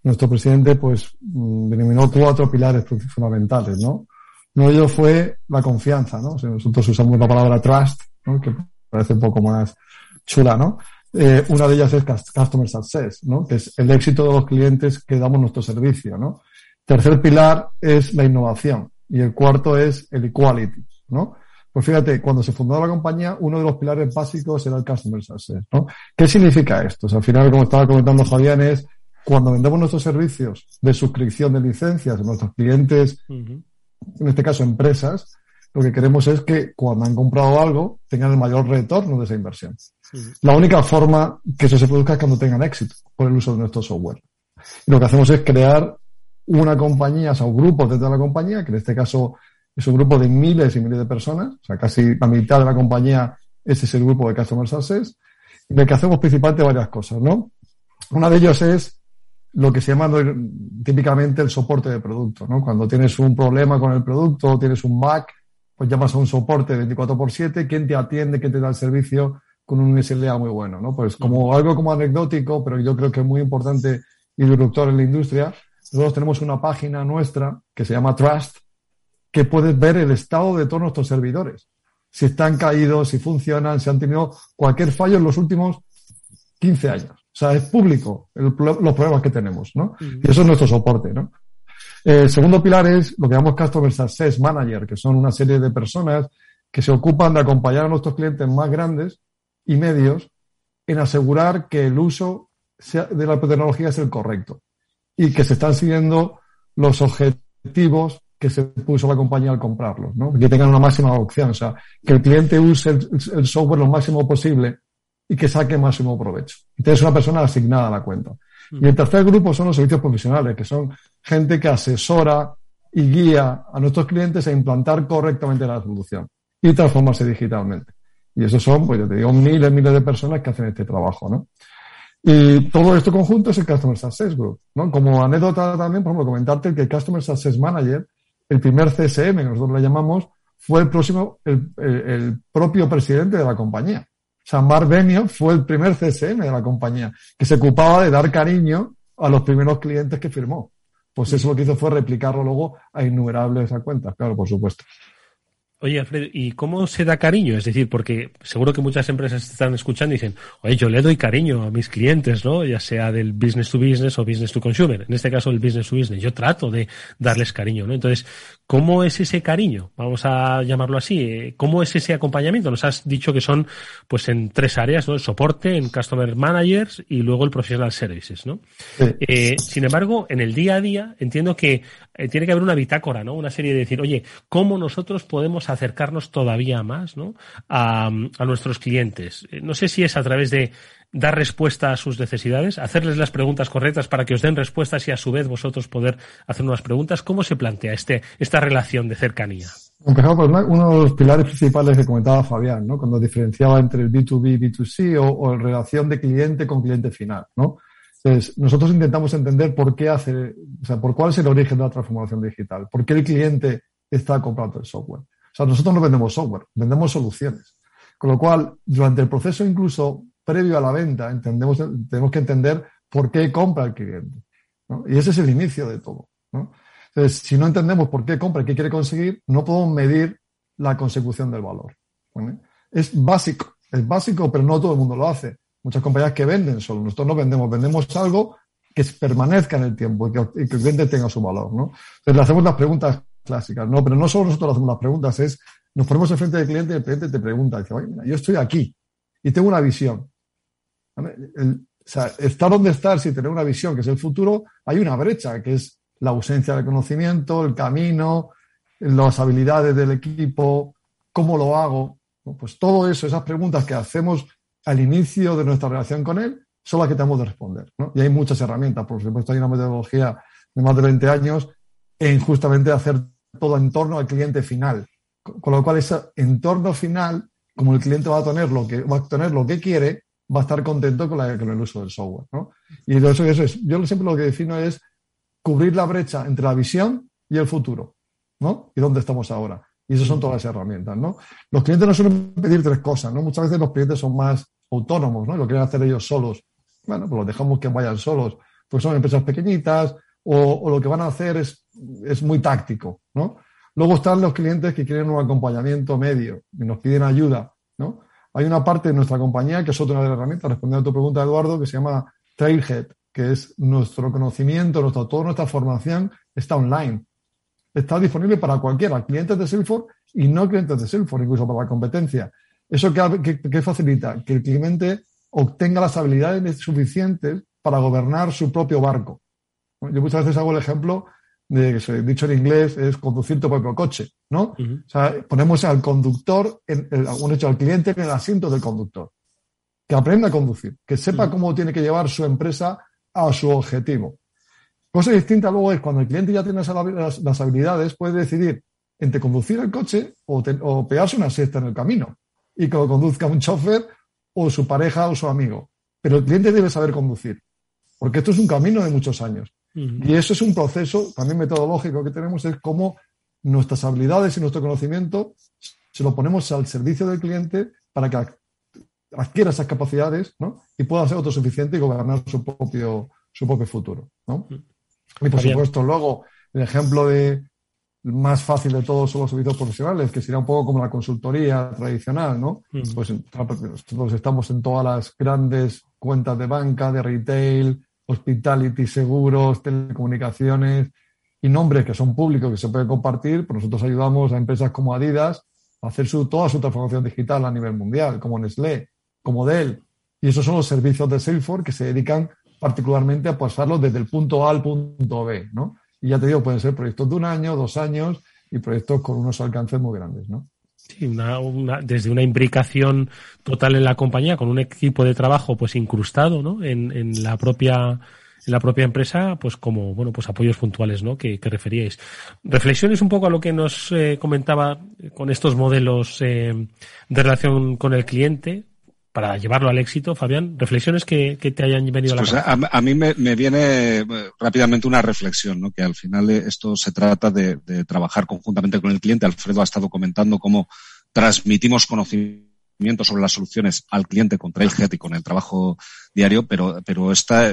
nuestro presidente pues mm, denominó cuatro pilares fundamentales, ¿no? Uno de ellos fue la confianza, ¿no? nosotros usamos la palabra trust, ¿no? Que parece un poco más chula, ¿no? Eh, una de ellas es Customer Success, ¿no? Que es el éxito de los clientes que damos nuestro servicio, ¿no? Tercer pilar es la innovación y el cuarto es el equality, ¿no? Pues fíjate, cuando se fundó la compañía, uno de los pilares básicos era el Customer Success, ¿no? ¿Qué significa esto? O sea, al final, como estaba comentando Javier, es cuando vendemos nuestros servicios de suscripción de licencias a nuestros clientes, en este caso empresas, lo que queremos es que cuando han comprado algo tengan el mayor retorno de esa inversión. La única forma que eso se produzca es cuando tengan éxito por el uso de nuestro software. Y lo que hacemos es crear una compañía, o sea, un grupo dentro de la compañía, que en este caso es un grupo de miles y miles de personas, o sea, casi la mitad de la compañía, ese es el grupo de Customer Success, en el que hacemos principalmente varias cosas, ¿no? Una de ellas es lo que se llama típicamente el soporte de producto, ¿no? Cuando tienes un problema con el producto, tienes un bug, pues llamas a un soporte 24 por 7, ¿quién te atiende, quién te da el servicio con un SLA muy bueno, ¿no? Pues como algo como anecdótico, pero yo creo que es muy importante y disruptor en la industria, nosotros tenemos una página nuestra que se llama Trust, que puedes ver el estado de todos nuestros servidores. Si están caídos, si funcionan, si han tenido cualquier fallo en los últimos 15 años. O sea, es público los problemas que tenemos, ¿no? Y eso es nuestro soporte, ¿no? El segundo pilar es lo que llamamos Customer Success Manager, que son una serie de personas que se ocupan de acompañar a nuestros clientes más grandes y medios en asegurar que el uso de la tecnología es el correcto y que se están siguiendo los objetivos que se puso la compañía al comprarlos, ¿no? Que tengan una máxima opción, o sea, que el cliente use el software lo máximo posible y que saque máximo provecho. Y tienes una persona asignada a la cuenta. Y el tercer grupo son los servicios profesionales, que son gente que asesora y guía a nuestros clientes a implantar correctamente la solución y transformarse digitalmente. Y esos son, pues yo te digo, miles, miles de personas que hacen este trabajo, ¿no? Y todo esto conjunto es el Customer Success Group, ¿no? Como anécdota también, por ejemplo, comentarte que el Customer Success Manager, el primer CSM, nosotros le llamamos, fue el próximo, el, el, propio presidente de la compañía. San Benio fue el primer CSM de la compañía, que se ocupaba de dar cariño a los primeros clientes que firmó. Pues eso lo que hizo fue replicarlo luego a innumerables cuentas, claro, por supuesto. Oye, Alfredo, ¿y cómo se da cariño? Es decir, porque seguro que muchas empresas están escuchando y dicen, oye, yo le doy cariño a mis clientes, ¿no? Ya sea del business to business o business to consumer. En este caso, el business to business. Yo trato de darles cariño, ¿no? Entonces, ¿cómo es ese cariño? Vamos a llamarlo así. ¿Cómo es ese acompañamiento? Nos has dicho que son, pues, en tres áreas, ¿no? El soporte, en customer managers y luego el professional services, ¿no? Eh, sin embargo, en el día a día, entiendo que eh, tiene que haber una bitácora, ¿no? Una serie de decir, oye, ¿cómo nosotros podemos acercarnos todavía más, ¿no? A, nuestros clientes. Eh, no sé si es a través de dar respuesta a sus necesidades, hacerles las preguntas correctas para que os den respuestas y a su vez vosotros poder hacer nuevas preguntas. ¿Cómo se plantea este, esta relación de cercanía? Empezamos por uno de los pilares principales que comentaba Fabián, ¿no? Cuando diferenciaba entre el B2B y B2C o, o relación de cliente con cliente final, ¿no? Entonces, nosotros intentamos entender por qué hace, o sea, por cuál es el origen de la transformación digital, por qué el cliente está comprando el software. O sea, nosotros no vendemos software, vendemos soluciones. Con lo cual, durante el proceso incluso previo a la venta, entendemos, tenemos que entender por qué compra el cliente. Y ese es el inicio de todo. Entonces, si no entendemos por qué compra y qué quiere conseguir, no podemos medir la consecución del valor. Es básico, es básico, pero no todo el mundo lo hace muchas compañías que venden solo. Nosotros no vendemos, vendemos algo que permanezca en el tiempo y que, el cliente tenga su valor. Entonces le hacemos las preguntas clásicas, ¿no? Pero no solo nosotros le hacemos las preguntas, es nos ponemos enfrente del cliente y el cliente te pregunta, dice, oye, mira, yo estoy aquí y tengo una visión. O sea, estar donde estar sin tener una visión, que es el futuro, hay una brecha, que es la ausencia de conocimiento, el camino, las habilidades del equipo, cómo lo hago. Pues todo eso, esas preguntas que hacemos al inicio de nuestra relación con él son las que tenemos de responder. Y hay muchas herramientas, por supuesto, hay una metodología de más de 20 años en justamente hacer todo en torno al cliente final. Con lo cual, ese entorno final, como el cliente va a tener lo que, va a tener lo que quiere, va a estar contento con, el uso del software. ¿no? Y eso, eso es, yo siempre lo que defino es cubrir la brecha entre la visión y el futuro. ¿no? Y dónde estamos ahora. Y esas son todas las herramientas, ¿no? Los clientes nos suelen pedir tres cosas, ¿no? Muchas veces los clientes son más autónomos, ¿no? Y lo quieren hacer ellos solos. Bueno, pues los dejamos que vayan solos, porque son empresas pequeñitas o, lo que van a hacer es, es muy táctico, ¿no? Luego están los clientes que quieren un acompañamiento medio y nos piden ayuda, ¿no? Hay una parte de nuestra compañía que es otra de las herramientas, respondiendo a tu pregunta, Eduardo, que se llama Trailhead, que es nuestro conocimiento, nuestra, toda nuestra formación está online está disponible para cualquiera, clientes de Salesforce y no clientes de Salesforce, incluso para la competencia. ¿Eso qué, facilita? Que el cliente obtenga las habilidades suficientes para gobernar su propio barco. Yo muchas veces hago el ejemplo de que se dicho en inglés es conducir tu propio coche, ¿no? O sea, ponemos al conductor, en el, hecho, al cliente en el asiento del conductor. Que aprenda a conducir, que sepa cómo tiene que llevar su empresa a su objetivo. Cosa distinta luego es cuando el cliente ya tiene las, habilidades, puede decidir entre conducir el coche o, pegarse una siesta en el camino y que lo conduzca un chofer o su pareja o su amigo. Pero el cliente debe saber conducir, porque esto es un camino de muchos años. Y eso es un proceso también metodológico que tenemos, es cómo nuestras habilidades y nuestro conocimiento se lo ponemos al servicio del cliente para que adquiera esas capacidades y pueda ser autosuficiente y gobernar su propio, su propio futuro. ¿no? Y por supuesto, luego, el ejemplo de más fácil de todos son los servicios profesionales, que sería un poco como la consultoría tradicional, ¿no? Pues nosotros estamos en todas las grandes cuentas de banca, de retail, hospitality, seguros, telecomunicaciones y nombres que son públicos que se pueden compartir, pues nosotros ayudamos a empresas como Adidas a hacer su, toda su transformación digital a nivel mundial, como Nestlé, como Dell. Y esos son los servicios de Salesforce que se dedican particularmente a pasarlo desde el punto A al punto B, ¿no? Y ya te digo, pueden ser proyectos de un año, dos años y proyectos con unos alcances muy grandes, ¿no? Sí, una, desde una imbricación total en la compañía con un equipo de trabajo pues incrustado ¿no? en, en la propia en la propia empresa, pues como, bueno, pues apoyos puntuales, ¿no? Que, que referíais. Reflexiones un poco a lo que nos eh, comentaba con estos modelos eh, de relación con el cliente, para llevarlo al éxito, Fabián, reflexiones que, que te hayan venido a la pues a, a, mí me, me, viene rápidamente una reflexión, ¿no? que al final esto se trata de, de, trabajar conjuntamente con el cliente. Alfredo ha estado comentando cómo transmitimos conocimiento sobre las soluciones al cliente con Trailhead y con el trabajo diario, pero, pero esta,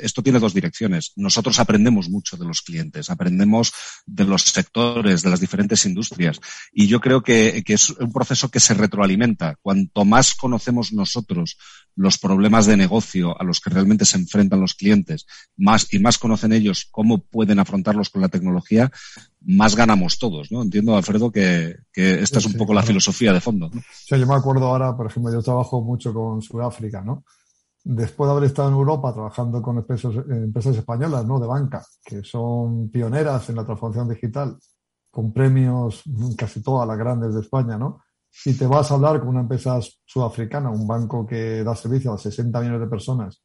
esto tiene dos direcciones. Nosotros aprendemos mucho de los clientes, aprendemos de los sectores, de las diferentes industrias. Y yo creo que, que es un proceso que se retroalimenta. Cuanto más conocemos nosotros los problemas de negocio a los que realmente se enfrentan los clientes, más y más conocen ellos cómo pueden afrontarlos con la tecnología, más ganamos todos, ¿no? Entiendo, Alfredo, que, que esta sí, es un poco la filosofía de fondo, ¿no? Sí, yo me acuerdo ahora, por ejemplo, yo trabajo mucho con Sudáfrica, ¿no? Después de haber estado en Europa trabajando con empresas, empresas españolas, ¿no? De banca, que son pioneras en la transformación digital, con premios casi todas las grandes de España, ¿no? Y te vas a hablar con una empresa sudafricana, un banco que da servicio a 60 millones de personas,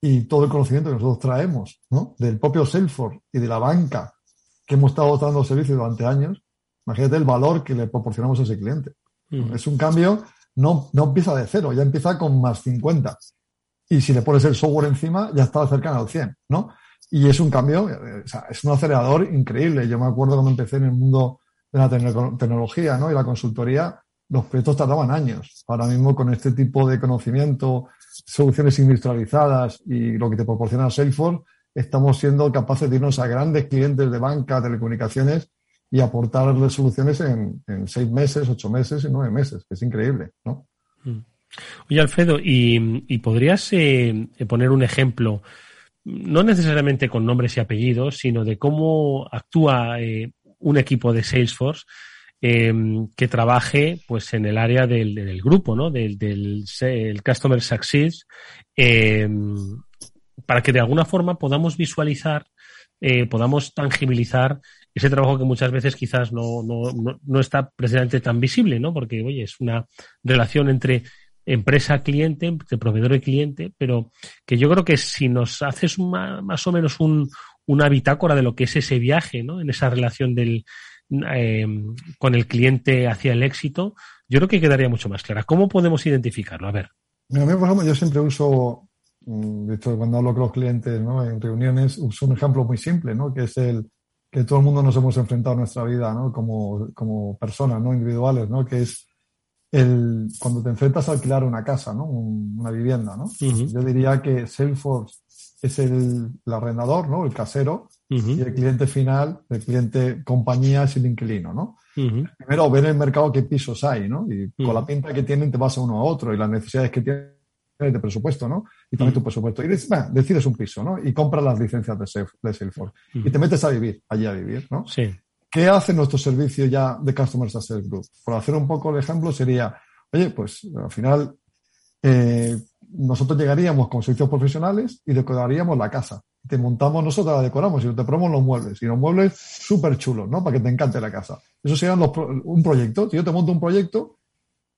y todo el conocimiento que nosotros traemos, ¿no? Del propio Salesforce y de la banca, que hemos estado dando servicio durante años, imagínate el valor que le proporcionamos a ese cliente. Es un cambio, no, no empieza de cero, ya empieza con más 50. Y si le pones el software encima, ya está cercano al 100, ¿no? Y es un cambio, o sea, es un acelerador increíble. Yo me acuerdo cuando empecé en el mundo de la tecnología, ¿no? Y la consultoría, los proyectos tardaban años. Ahora mismo con este tipo de conocimiento, soluciones industrializadas y lo que te proporciona Salesforce, estamos siendo capaces de irnos a grandes clientes de banca, telecomunicaciones y aportarles soluciones en, en seis meses, ocho meses y nueve meses, que es increíble, ¿no? Oye, Alfredo, ¿y, podrías eh, poner un ejemplo, no necesariamente con nombres y apellidos, sino de cómo actúa eh, un equipo de Salesforce eh, que trabaje pues en el área del, grupo, ¿no? Del, del el Customer Success, para que de alguna forma podamos visualizar, podamos tangibilizar ese trabajo que muchas veces quizás no, no, no, no, está precisamente tan visible, ¿no? Porque, oye, es una relación entre empresa-cliente, entre proveedor y cliente, pero que yo creo que si nos haces una, más o menos un, una bitácora de lo que es ese viaje, ¿no? En esa relación del, eh, con el cliente hacia el éxito, yo creo que quedaría mucho más clara. ¿Cómo podemos identificarlo? A ver. A mí, por ejemplo, yo siempre uso de hecho, cuando hablo con los clientes ¿no? en reuniones, uso un ejemplo muy simple, ¿no? que es el que todo el mundo nos hemos enfrentado en nuestra vida ¿no? como, como personas ¿no? individuales, ¿no? que es el, cuando te enfrentas a alquilar una casa, ¿no? Un, una vivienda. ¿no? Uh -huh. Yo diría que Salesforce es el, el arrendador, ¿no? el casero, uh -huh. y el cliente final, el cliente compañía es el inquilino. ¿no? Uh -huh. Primero, ver en el mercado qué pisos hay, ¿no? Y con la pinta que tienen te vas a uno a otro y las necesidades que tienen de presupuesto, ¿no? Y también tu presupuesto. Y bah, decides un piso, ¿no? Y compras las licencias de, Salesforce. Y te metes a vivir, allí a vivir, ¿no? Sí. ¿Qué hace nuestro servicio ya de Customer Success Group? Por hacer un poco el ejemplo sería, oye, pues al final eh, nosotros llegaríamos con servicios profesionales y decoraríamos la casa. Te montamos nosotros, la decoramos y te probamos los muebles. Y los muebles súper chulos, ¿no? Para que te encante la casa. Eso sería un proyecto. Si yo te monto un proyecto,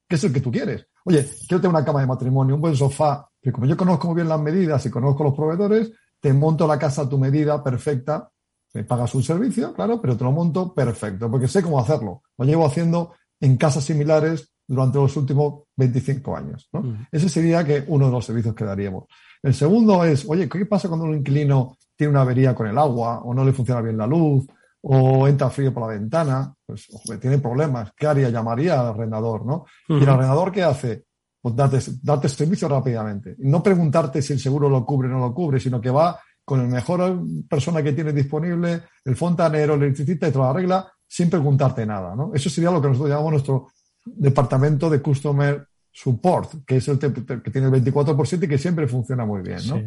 que es el que tú quieres. Oye, quiero tener una cama de matrimonio, un buen sofá, que como yo conozco muy bien las medidas y conozco los proveedores, te monto la casa a tu medida perfecta, me pagas un servicio, claro, pero te lo monto perfecto, porque sé cómo hacerlo. Lo llevo haciendo en casas similares durante los últimos 25 años. ¿no? Uh -huh. Ese sería que uno de los servicios que daríamos. El segundo es, oye, ¿qué pasa cuando un inquilino tiene una avería con el agua o no le funciona bien la luz o entra frío por la ventana, pues ojo, tiene problemas. ¿Qué haría? Llamaría al arrendador, ¿no? Uh -huh. ¿Y el arrendador qué hace? Pues darte, darte servicio rápidamente. No preguntarte si el seguro lo cubre o no lo cubre, sino que va con el mejor persona que tiene disponible, el fontanero, el electricista y te lo arregla sin preguntarte nada, ¿no? Eso sería lo que nosotros llamamos nuestro departamento de Customer Support, que es el que tiene el 24 por 7 y que siempre funciona muy bien, ¿no? Sí.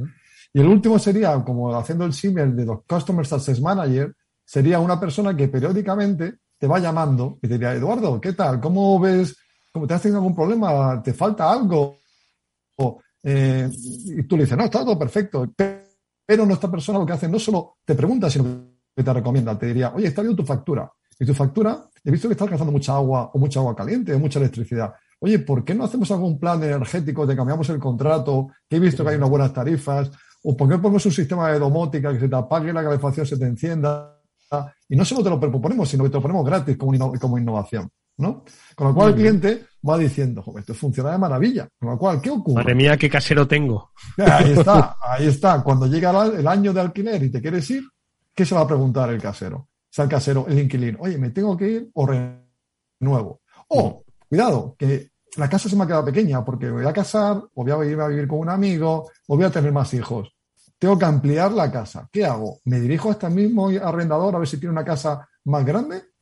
Y el último sería, como haciendo el símil de los Customer Success Manager, sería una persona que periódicamente te va llamando y te diría, Eduardo, ¿qué tal? ¿Cómo ves? ¿Cómo te has tenido algún problema? ¿Te falta algo? O, eh, y tú le dices, no, está todo perfecto. Pero nuestra persona lo que hace no solo te pregunta, sino que te recomienda. Te diría, oye, está bien tu factura. y tu factura, he visto que estás gastando mucha agua o mucha agua caliente o mucha electricidad. Oye, ¿por qué no hacemos algún plan energético, te cambiamos el contrato, que he visto que hay unas buenas tarifas, o por qué ponemos un sistema de domótica que se te apague la calefacción, se te encienda, y no solo te lo proponemos, sino que te lo ponemos gratis como, como innovación. ¿no? Con lo cual el cliente va diciendo, joder, esto funciona de maravilla. Con lo cual, ¿qué ocurre? Madre mía, qué casero tengo. Ahí está, ahí está. Cuando llega el año de alquiler y te quieres ir, ¿qué se va a preguntar el casero? O sea, el casero, el inquilino, oye, ¿me tengo que ir o renuevo? O, cuidado, que la casa se me ha quedado pequeña porque me voy a casar, o voy a ir a vivir con un amigo, o voy a tener más hijos. Tengo que ampliar la casa. ¿Qué hago? ¿Me dirijo a este mismo arrendador a ver si tiene una casa más grande?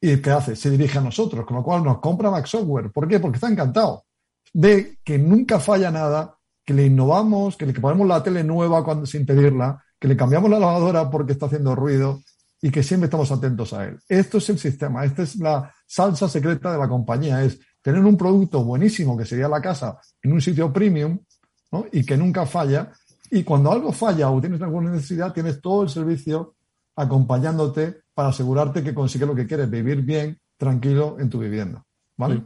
¿Y qué hace? Se dirige a nosotros, con lo cual nos compra Mac Software. ¿Por qué? Porque está encantado. de que nunca falla nada, que le innovamos, que le ponemos la tele nueva cuando, sin pedirla, que le cambiamos la lavadora porque está haciendo ruido y que siempre estamos atentos a él. Esto es el sistema, esta es la salsa secreta de la compañía, es tener un producto buenísimo que sería la casa en un sitio premium ¿no? y que nunca falla. Y cuando algo falla o tienes alguna necesidad, tienes todo el servicio acompañándote para asegurarte que consigues lo que quieres, vivir bien, tranquilo en tu vivienda. ¿Vale?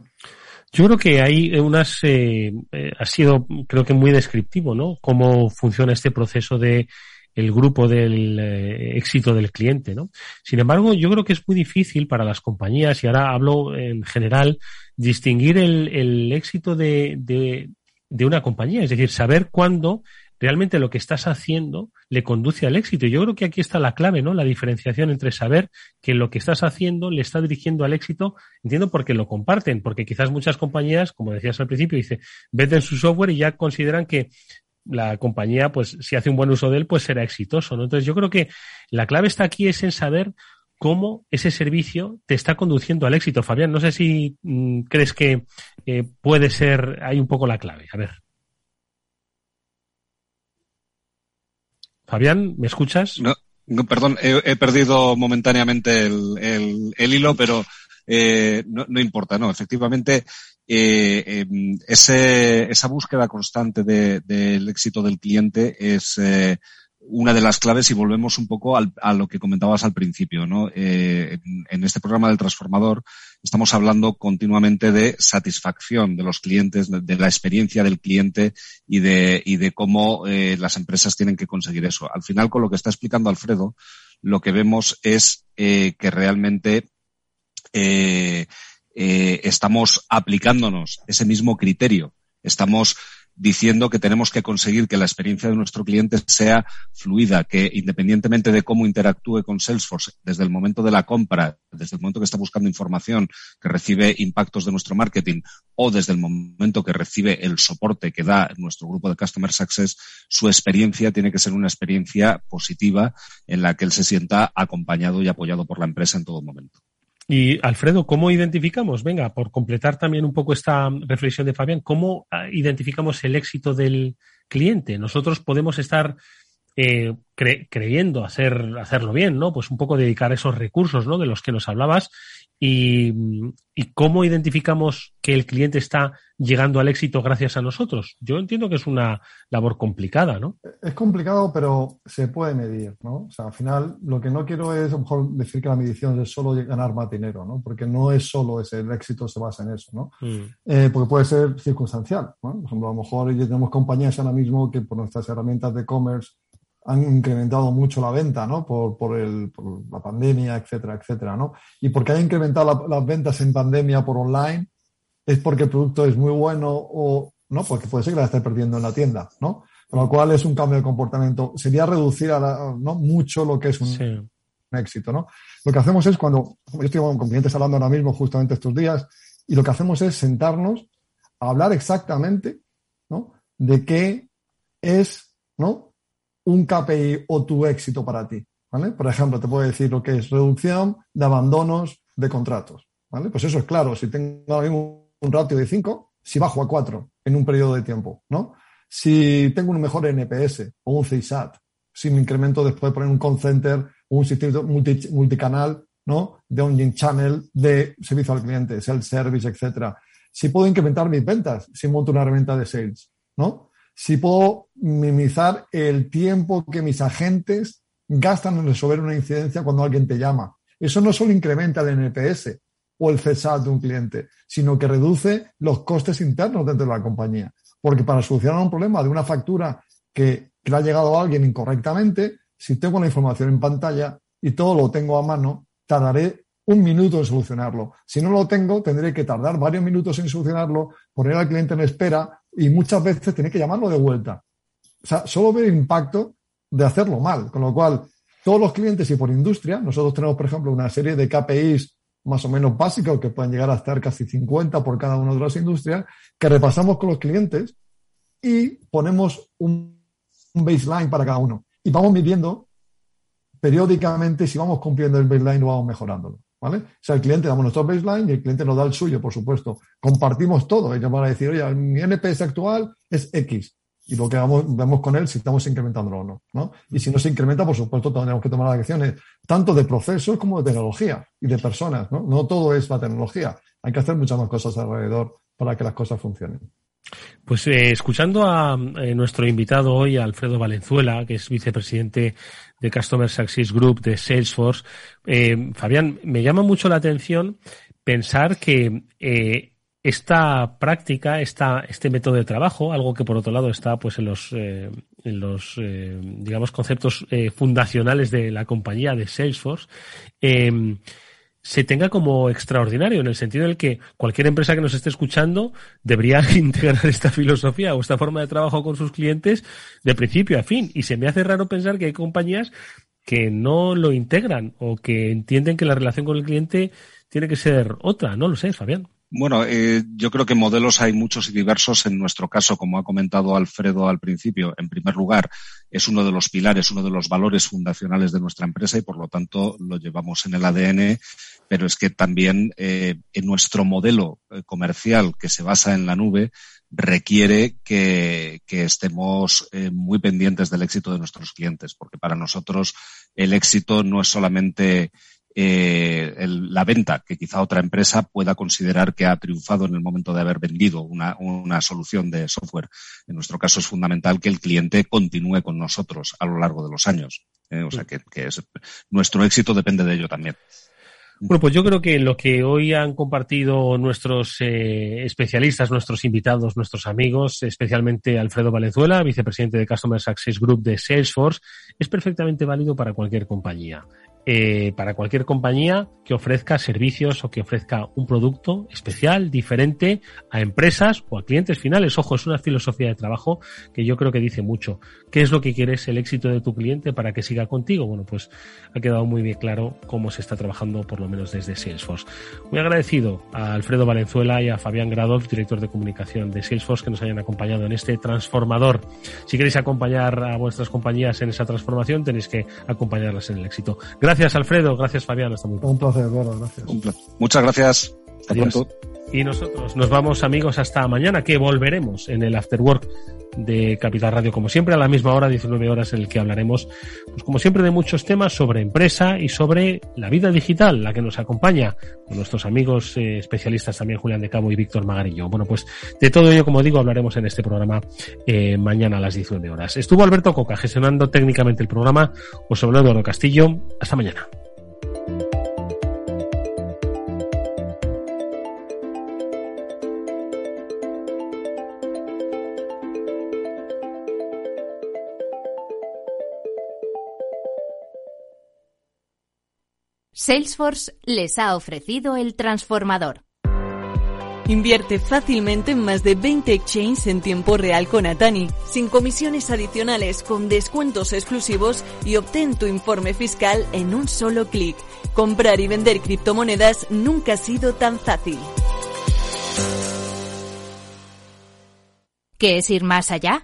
Yo creo que hay unas, eh, eh, ha sido, creo que muy descriptivo, ¿no? Cómo funciona este proceso de el grupo del eh, éxito del cliente, ¿no? Sin embargo, yo creo que es muy difícil para las compañías, y ahora hablo en general, distinguir el, el éxito de, de, una compañía, es decir, saber cuándo realmente lo que estás haciendo le conduce al éxito. Yo creo que aquí está la clave, ¿no? La diferenciación entre saber que lo que estás haciendo le está dirigiendo al éxito, entiendo porque lo comparten, porque quizás muchas compañías, como decías al principio, dice, venden su software y ya consideran que la compañía, pues, si hace un buen uso de él, pues será exitoso, ¿no? Entonces yo creo que la clave está aquí es en saber cómo ese servicio te está conduciendo al éxito. Fabián, no sé si mm, crees que eh, puede ser ahí un poco la clave. A ver. Fabián, ¿me escuchas? No, perdón, he, perdido momentáneamente el, hilo, pero eh, no, importa, no. Efectivamente, eh, em, esa búsqueda constante del éxito del cliente es eh, una de las claves y volvemos un poco a lo que comentabas al principio, ¿no? Eh, en, este programa del transformador estamos hablando continuamente de satisfacción de los clientes, de, la experiencia del cliente y de, y de cómo eh, las empresas tienen que conseguir eso. Al final, con lo que está explicando Alfredo, lo que vemos es eh, que realmente estamos aplicándonos ese mismo criterio. Estamos diciendo que tenemos que conseguir que la experiencia de nuestro cliente sea fluida, que independientemente de cómo interactúe con Salesforce desde el momento de la compra, desde el momento que está buscando información, que recibe impactos de nuestro marketing o desde el momento que recibe el soporte que da nuestro grupo de Customer Success, su experiencia tiene que ser una experiencia positiva en la que él se sienta acompañado y apoyado por la empresa en todo momento. Y Alfredo, ¿cómo identificamos? Venga, por completar también un poco esta reflexión de Fabián, ¿cómo ah, identificamos el éxito del cliente? Nosotros podemos estar eh, creyendo hacer, hacerlo bien, ¿no? Pues un poco dedicar esos recursos, ¿no? De los que nos hablabas y, cómo identificamos que el cliente está llegando al éxito gracias a nosotros. Yo entiendo que es una labor complicada, ¿no? Es complicado, pero se puede medir, ¿no? O sea, al final lo que no quiero es a lo mejor decir que la medición es solo ganar más dinero, ¿no? Porque no es solo ese, el éxito se basa en eso, ¿no? Mm. Eh, porque puede ser circunstancial, ¿no? Por ejemplo, a lo mejor tenemos compañías ahora mismo que por nuestras herramientas de e-commerce han incrementado mucho la venta, ¿no? Por, por, el, por la pandemia, etcétera, etcétera, ¿no? Y porque han incrementado las ventas en pandemia por online, es porque el producto es muy bueno o, ¿no? Porque puede ser que la esté perdiendo en la tienda, ¿no? Con lo cual es un cambio de comportamiento. Sería reducir a ¿no? mucho lo que es un, éxito, ¿no? Lo que hacemos es cuando, yo estoy con clientes hablando ahora mismo, justamente estos días, y lo que hacemos es sentarnos a hablar exactamente, ¿no? De qué es, ¿no? Un KPI o tu éxito para ti. ¿vale? Por ejemplo, te puedo decir lo que es reducción de abandonos de contratos. ¿vale? Pues eso es claro. Si tengo un ratio de 5, si bajo a 4 en un periodo de tiempo. ¿no? Si tengo un mejor NPS o un CSAT, si me incremento después de poner un call center o un sistema multicanal ¿no? de un channel de servicio al cliente, self-service, etcétera. Si puedo incrementar mis ventas, si monto una herramienta de sales, ¿no? Si puedo minimizar el tiempo que mis agentes gastan en resolver una incidencia cuando alguien te llama. Eso no solo incrementa el NPS o el CSAT de un cliente, sino que reduce los costes internos dentro de la compañía. Porque para solucionar un problema de una factura que, le ha llegado a alguien incorrectamente, si tengo la información en pantalla y todo lo tengo a mano, tardaré un minuto en solucionarlo. Si no lo tengo, tendré que tardar varios minutos en solucionarlo, poner al cliente en espera y muchas veces tener que llamarlo de vuelta. O sea, solo ve el impacto de hacerlo mal. Con lo cual, todos los clientes y por industria, nosotros tenemos, por ejemplo, una serie de KPIs más o menos básicos que pueden llegar a estar casi 50 por cada una de las industrias, que repasamos con los clientes y ponemos un, baseline para cada uno. Y vamos midiendo periódicamente si vamos cumpliendo el baseline o vamos mejorándolo. ¿Vale? O sea, el cliente damos nuestro baseline y el cliente nos da el suyo, por supuesto. Compartimos todo. Ellos van a decir, oye, mi NPS actual es X. Y lo que vamos, vemos con él si estamos incrementándolo o no. Y si no se incrementa, por supuesto, tendremos que tomar acciones tanto de procesos como de tecnología y de personas. No, no todo es la tecnología. Hay que hacer muchas más cosas alrededor para que las cosas funcionen. Pues eh, escuchando a eh, nuestro invitado hoy, Alfredo Valenzuela, que es vicepresidente de Customer Success Group de Salesforce, eh, Fabián, me llama mucho la atención pensar que esta práctica, esta, este método de trabajo, algo que por otro lado está pues en los, en los digamos conceptos fundacionales de la compañía de Salesforce, se tenga como extraordinario, en el sentido en el que cualquier empresa que nos esté escuchando debería integrar esta filosofía o esta forma de trabajo con sus clientes de principio a fin. Y se me hace raro pensar que hay compañías que no lo integran o que entienden que la relación con el cliente tiene que ser otra. No lo sé, Fabián. Bueno, eh, yo creo que modelos hay muchos y diversos. En nuestro caso, como ha comentado Alfredo al principio, en primer lugar, es uno de los pilares, uno de los valores fundacionales de nuestra empresa y por lo tanto lo llevamos en el ADN. Pero es que también eh, en nuestro modelo eh, comercial que se basa en la nube requiere que, estemos muy pendientes del éxito de nuestros clientes, porque para nosotros el éxito no es solamente eh, la venta que quizá otra empresa pueda considerar que ha triunfado en el momento de haber vendido una, una solución de software. En nuestro caso es fundamental que el cliente continúe con nosotros a lo largo de los años. Eh, o sea que, es, nuestro éxito depende de ello también. Bueno, pues yo creo que lo que hoy han compartido nuestros eh, especialistas, nuestros invitados, nuestros amigos, especialmente Alfredo Valenzuela, vicepresidente de Customer Success Group de Salesforce, es perfectamente válido para cualquier compañía. Eh, para cualquier compañía que ofrezca servicios o que ofrezca un producto especial, diferente a empresas o a clientes finales. Ojo, es una filosofía de trabajo que yo creo que dice mucho. ¿Qué es lo que quieres el éxito de tu cliente para que siga contigo? Bueno, pues ha quedado muy bien claro cómo se está trabajando, por lo menos desde Salesforce. Muy agradecido a Alfredo Valenzuela y a Fabián Gradov, director de comunicación de Salesforce, que nos hayan acompañado en este transformador. Si queréis acompañar a vuestras compañías en esa transformación, tenéis que acompañarlas en el éxito. Gracias Gracias, Alfredo. Gracias, Fabián. Hasta muy pronto. Un placer, bueno, gracias. Muchas gracias. Y nosotros nos vamos, amigos, hasta mañana, que volveremos en el After Work de Capital Radio, como siempre, a la misma hora, 19 horas, en el que hablaremos, pues como siempre, de muchos temas sobre empresa y sobre la vida digital, la que nos acompaña, con nuestros amigos eh, especialistas también, Julián de Cabo y Víctor Magarillo. Bueno, pues de todo ello, como digo, hablaremos en este programa eh, mañana a las 19 horas. Estuvo Alberto Coca gestionando técnicamente el programa. Os habló Eduardo Castillo. Hasta mañana. Salesforce les ha ofrecido el transformador. Invierte fácilmente en más de 20 exchanges en tiempo real con Atani, sin comisiones adicionales, con descuentos exclusivos y obtén tu informe fiscal en un solo clic. Comprar y vender criptomonedas nunca ha sido tan fácil. ¿Qué es ir más allá?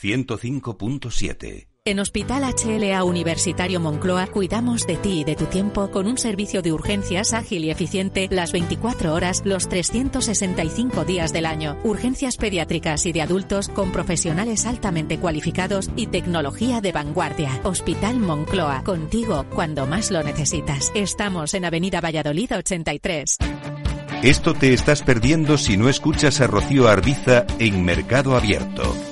105.7 En Hospital HLA Universitario Moncloa cuidamos de ti y de tu tiempo con un servicio de urgencias ágil y eficiente las 24 horas, los 365 días del año. Urgencias pediátricas y de adultos con profesionales altamente cualificados y tecnología de vanguardia. Hospital Moncloa, contigo cuando más lo necesitas. Estamos en Avenida Valladolid 83. Esto te estás perdiendo si no escuchas a Rocío Arbiza en Mercado Abierto.